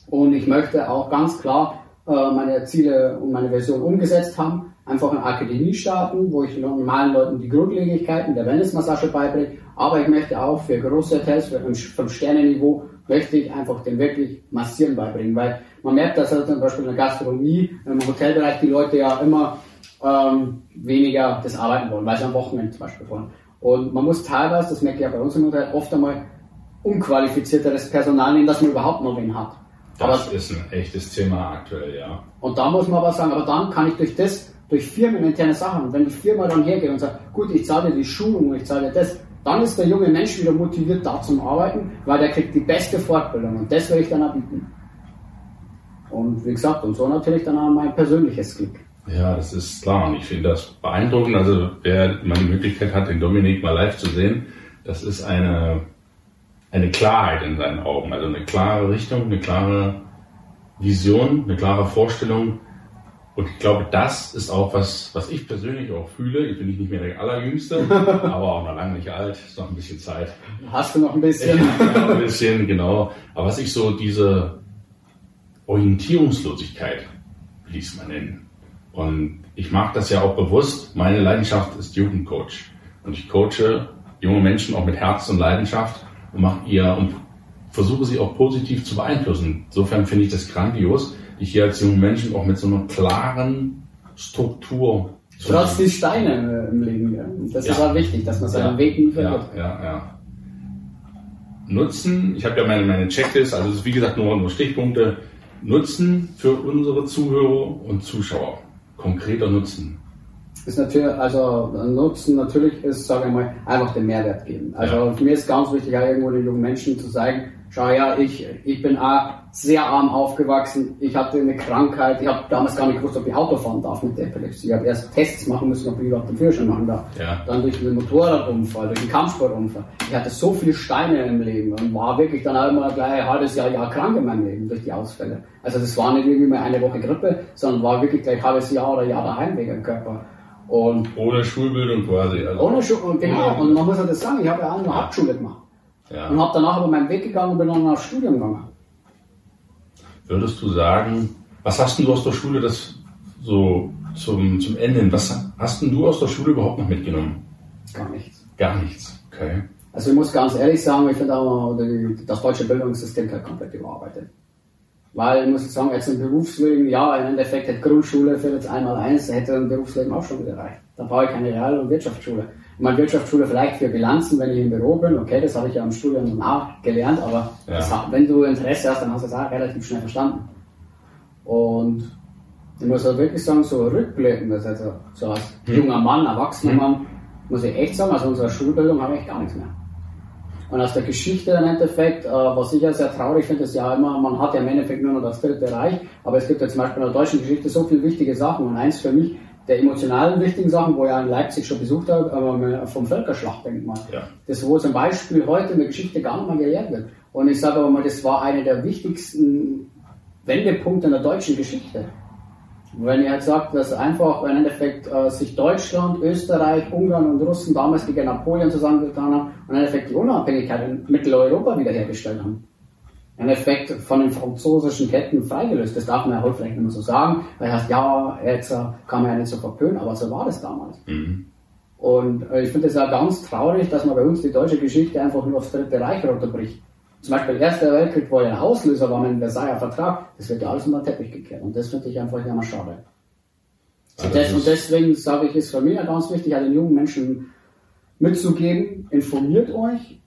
und ich möchte auch ganz klar äh, meine Ziele und meine Version umgesetzt haben. Einfach eine Akademie starten, wo ich normalen Leuten die Grundlegenheiten der Wellnessmassage beibringe, aber ich möchte auch für große Hotels, für fünf Sterne Niveau, möchte ich einfach den wirklich Massieren beibringen, weil man merkt, dass also zum Beispiel in der Gastronomie, im Hotelbereich die Leute ja immer ähm, weniger das arbeiten wollen, weil sie am Wochenende zum Beispiel wollen. Und man muss teilweise, das merke ich ja bei uns im Hotel, oft einmal unqualifizierteres Personal nehmen, dass man überhaupt noch wen hat. Das aber, ist ein echtes Thema aktuell, ja. Und da muss man aber sagen, aber dann kann ich durch das, durch firmeninterne Sachen, wenn die Firma dann hergeht und sagt, gut, ich zahle dir die Schulung und ich zahle dir das, dann ist der junge Mensch wieder motiviert, da zum Arbeiten, weil der kriegt die beste Fortbildung und das will ich dann anbieten. Und wie gesagt, und so natürlich dann auch mein persönliches Glück. Ja, das ist klar und ich finde das beeindruckend. Also wer mal die Möglichkeit hat, den Dominik mal live zu sehen, das ist eine, eine Klarheit in seinen Augen. Also eine klare Richtung, eine klare Vision, eine klare Vorstellung. Und ich glaube, das ist auch was, was ich persönlich auch fühle. Ich bin nicht mehr der Allerjüngste, aber auch noch lange nicht alt. Ist noch ein bisschen Zeit. Hast du noch ein bisschen? Ja, ein bisschen, genau. Aber was ich so diese Orientierungslosigkeit, wie es mal nennen. Und ich mag das ja auch bewusst. Meine Leidenschaft ist Jugendcoach. Und ich coache junge Menschen auch mit Herz und Leidenschaft und mache ihr und versuche sie auch positiv zu beeinflussen. Insofern finde ich das grandios, dich hier als jungen Menschen auch mit so einer klaren Struktur zu Trotz die Steine im Leben. Ja. Das ja. ist auch wichtig, dass man seinen ja. Weg nie verliert. Ja, ja, ja. Nutzen, ich habe ja meine, meine Checklist, also es ist wie gesagt nur, nur Stichpunkte. Nutzen für unsere Zuhörer und Zuschauer. Konkreter Nutzen ist natürlich, also Nutzen natürlich ist, sage ich mal, einfach den Mehrwert geben. Also ja. mir ist ganz wichtig, auch irgendwo den jungen Menschen zu zeigen, schau ja, ich, ich bin auch sehr arm aufgewachsen, ich hatte eine Krankheit, ich habe damals gar nicht gewusst, ob ich Auto fahren darf mit der Epilepsie. Ich habe erst Tests machen müssen, ob ich überhaupt den Führerschein machen darf. Ja. Dann durch einen Motorradunfall, durch einen Kampfsportunfall. Ich hatte so viele Steine im Leben und war wirklich dann auch immer gleich ein halbes Jahr, Jahr krank in meinem Leben durch die Ausfälle. Also das war nicht irgendwie mal eine Woche Grippe, sondern war wirklich gleich ein halbes Jahr oder Jahr daheim wegen dem Körper. Und ohne Schulbildung quasi. Also ohne Schulbildung, genau. Und man muss ja das sagen, ich habe ja auch eine Hauptschule gemacht. Ja. Und habe danach aber meinen Weg gegangen und bin dann aufs Studium gegangen. Würdest du sagen, was hast du aus der Schule das so zum, zum Ende? Was hast du aus der Schule überhaupt noch mitgenommen? Gar nichts. Gar nichts, okay. Also ich muss ganz ehrlich sagen, ich finde auch das deutsche Bildungssystem halt komplett überarbeitet. Weil ich muss sagen, jetzt im Berufsleben, ja, im Endeffekt hat Grundschule für jetzt einmal eins, hätte im Berufsleben auch schon wieder reicht. Da brauche ich keine Real- und Wirtschaftsschule. Ich meine, Wirtschaftsschule vielleicht für Bilanzen, wenn ich im Büro bin, okay, das habe ich ja im Studium auch gelernt, aber ja. das, wenn du Interesse hast, dann hast du es auch relativ schnell verstanden. Und ich muss halt wirklich sagen, so rückblickend, also so als hm. junger Mann, erwachsener hm. Mann, muss ich echt sagen, also unserer Schulbildung habe ich gar nichts mehr. Und aus der Geschichte im Endeffekt, äh, was ich ja sehr traurig finde, ist ja immer, man hat ja im Endeffekt nur noch das Dritte Reich, aber es gibt ja zum Beispiel in der deutschen Geschichte so viele wichtige Sachen und eins für mich, der emotionalen wichtigen Sachen, wo ja in Leipzig schon besucht habe, aber vom Völkerschlachtdenkmal. Ja. Das, wo zum Beispiel heute in der Geschichte gar nicht mehr gelehrt wird. Und ich sage aber mal, das war einer der wichtigsten Wendepunkte in der deutschen Geschichte. Wenn ihr halt sagt, dass einfach im Endeffekt äh, sich Deutschland, Österreich, Ungarn und Russen damals gegen Napoleon zusammengetan haben und im Endeffekt die Unabhängigkeit in Mitteleuropa wiederhergestellt haben. Im Endeffekt von den französischen Ketten freigelöst. Das darf man ja heute vielleicht nicht mehr so sagen, weil heißt, ja, jetzt äh, kann man ja nicht so verpönen, aber so war das damals. Mhm. Und äh, ich finde es ja ganz traurig, dass man bei uns die deutsche Geschichte einfach nur aufs Dritte Reich runterbricht. Zum Beispiel der Erste Weltkrieg, wo ja ein Auslöser war mit dem Versailler Vertrag, das wird ja alles unter den Teppich gekehrt. Und das finde ich einfach immer schade. Und, das, und deswegen sage ich, ist für mich ja ganz wichtig, den jungen Menschen mitzugeben, informiert euch.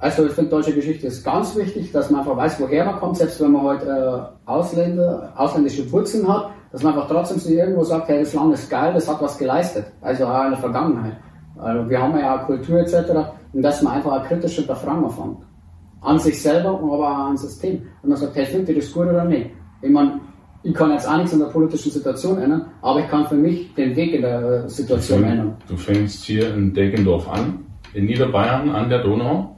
Also ich finde, deutsche Geschichte ist ganz wichtig, dass man einfach weiß, woher man kommt, selbst wenn man heute halt, äh, Ausländer, ausländische Wurzeln hat, dass man einfach trotzdem sich irgendwo sagt, hey, das Land ist geil, das hat was geleistet. Also auch in der Vergangenheit. Also wir haben ja auch Kultur etc. Und dass man einfach eine kritische Befragung anfängt an sich selber, aber auch an System. Und man sagt, hey, findet ihr das gut oder nicht? Ich meine, ich kann jetzt auch nichts an der politischen Situation ändern, aber ich kann für mich den Weg in der Situation du fängst, ändern. Du fängst hier in Deggendorf an, in Niederbayern an der Donau.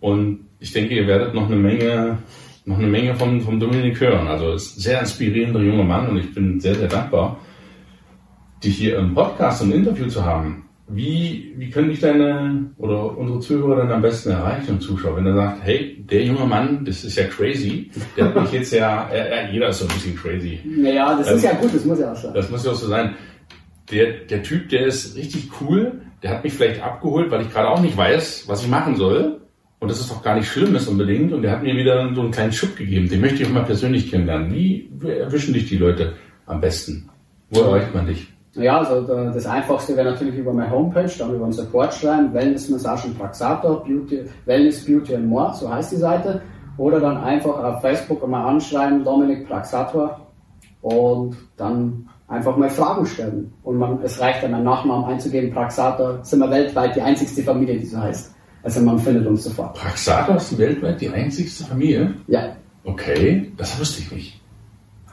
Und ich denke, ihr werdet noch eine Menge, noch eine Menge von, von Dominik hören. Also ist ein sehr inspirierender junger Mann und ich bin sehr, sehr dankbar, dich hier im Podcast und Interview zu haben. Wie, wie können dich deine oder unsere Zuhörer dann am besten erreichen und Zuschauer, wenn er sagt, hey, der junge Mann, das ist ja crazy, der hat mich jetzt ja, ja, jeder ist so ein bisschen crazy. Naja, das ähm, ist ja gut, das muss ja auch sein. Das muss ja auch so sein. Der, der Typ, der ist richtig cool, der hat mich vielleicht abgeholt, weil ich gerade auch nicht weiß, was ich machen soll. Und das ist doch gar nicht Schlimmes unbedingt. Und der hat mir wieder so einen kleinen Schub gegeben. Den möchte ich auch mal persönlich kennenlernen. Wie erwischen dich die Leute am besten? Wo erreicht man dich? Ja, also das Einfachste wäre natürlich über meine Homepage, dann über unseren Support schreiben, Wellness Massage und Praxator, Beauty, Wellness Beauty and More, so heißt die Seite. Oder dann einfach auf Facebook mal anschreiben, Dominik Praxator und dann einfach mal Fragen stellen. Und man, es reicht dann, einen Nachnamen einzugeben, Praxator, sind wir weltweit die einzigste Familie, die so heißt. Also man findet uns sofort. Praxator ist weltweit die einzigste Familie? Ja. Okay, das wusste ich nicht.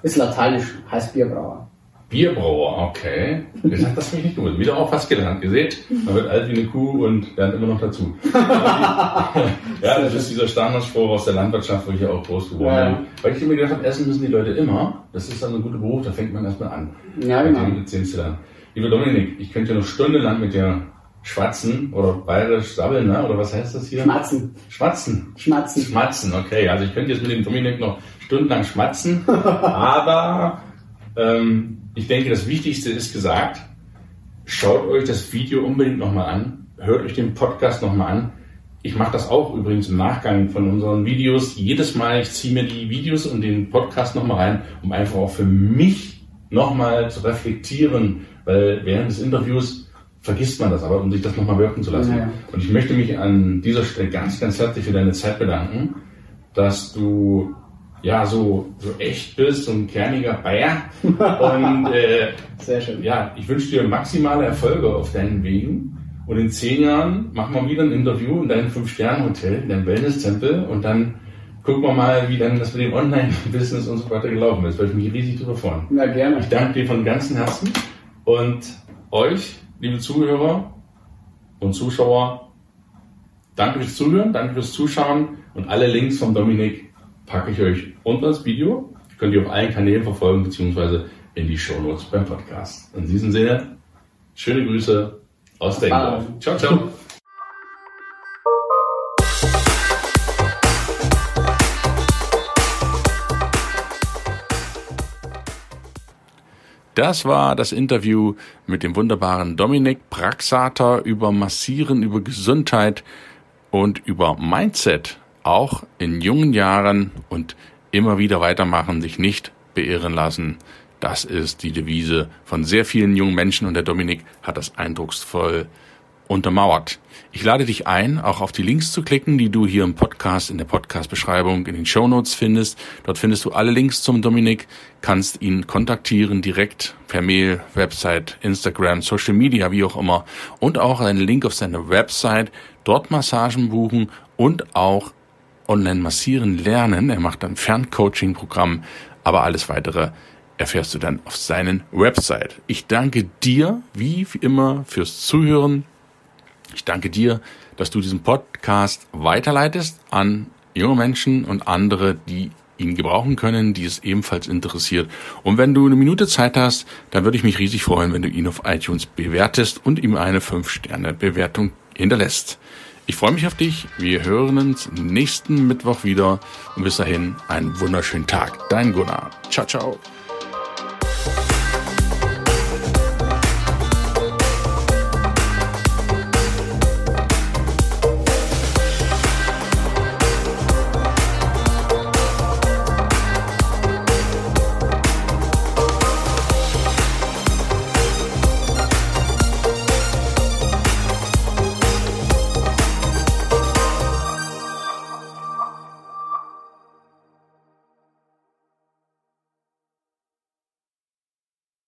Ist lateinisch, heißt Bierbrauer. Bierbrauer, okay. Das, das habe ich nicht gewusst. Wieder auch fast gelernt. Gesehen, man wird alt wie eine Kuh und lernt immer noch dazu. ja, das ist dieser Standardspruch aus der Landwirtschaft, wo ich ja auch groß geworden bin. Ja. Weil ich immer gedacht habe, essen müssen die Leute immer. Das ist dann ein guter Beruf, da fängt man erstmal an. Ja, genau. Lieber Dominik, ich könnte ja noch stundenlang mit dir schwatzen oder bayerisch sabbeln, ne? oder was heißt das hier? Schmatzen. Schmatzen. Schmatzen. Schmatzen, okay. Also ich könnte jetzt mit dem Dominik noch stundenlang schmatzen, aber ähm, ich denke, das Wichtigste ist gesagt. Schaut euch das Video unbedingt nochmal an. Hört euch den Podcast nochmal an. Ich mache das auch übrigens im Nachgang von unseren Videos. Jedes Mal, ich ziehe mir die Videos und den Podcast nochmal rein, um einfach auch für mich nochmal zu reflektieren, weil während des Interviews vergisst man das aber, um sich das nochmal wirken zu lassen. Ja. Und ich möchte mich an dieser Stelle ganz, ganz herzlich für deine Zeit bedanken, dass du ja, so, so echt bist, so ein kerniger Bayer. Und äh, Sehr schön. ja, ich wünsche dir maximale Erfolge auf deinen Wegen. Und in zehn Jahren machen wir wieder ein Interview in deinem Fünf-Sterne-Hotel, in deinem Wellness-Tempel und dann gucken wir mal, wie dann das mit dem Online-Business und so weiter gelaufen ist, weil ich mich riesig darüber freuen. Na, gerne. Ich danke dir von ganzem Herzen und euch, liebe Zuhörer und Zuschauer, danke fürs Zuhören, danke fürs Zuschauen und alle Links von Dominik packe ich euch unter das Video. Könnt ihr auf allen Kanälen verfolgen, beziehungsweise in die Show Notes beim Podcast. In diesem Sinne, schöne Grüße aus Deggendorf. Ciao, ciao. Das war das Interview mit dem wunderbaren Dominik Praxater über Massieren, über Gesundheit und über Mindset auch in jungen Jahren und immer wieder weitermachen, sich nicht beirren lassen. Das ist die Devise von sehr vielen jungen Menschen und der Dominik hat das eindrucksvoll untermauert. Ich lade dich ein, auch auf die Links zu klicken, die du hier im Podcast, in der Podcast-Beschreibung, in den Show Notes findest. Dort findest du alle Links zum Dominik, kannst ihn kontaktieren direkt per Mail, Website, Instagram, Social Media, wie auch immer. Und auch einen Link auf seine Website, dort Massagen buchen und auch online massieren lernen. Er macht dann Ferncoaching-Programm, aber alles weitere erfährst du dann auf seinen Website. Ich danke dir, wie immer, fürs Zuhören. Ich danke dir, dass du diesen Podcast weiterleitest an junge Menschen und andere, die ihn gebrauchen können, die es ebenfalls interessiert. Und wenn du eine Minute Zeit hast, dann würde ich mich riesig freuen, wenn du ihn auf iTunes bewertest und ihm eine 5-Sterne-Bewertung hinterlässt. Ich freue mich auf dich. Wir hören uns nächsten Mittwoch wieder. Und bis dahin einen wunderschönen Tag. Dein Gunnar. Ciao, ciao.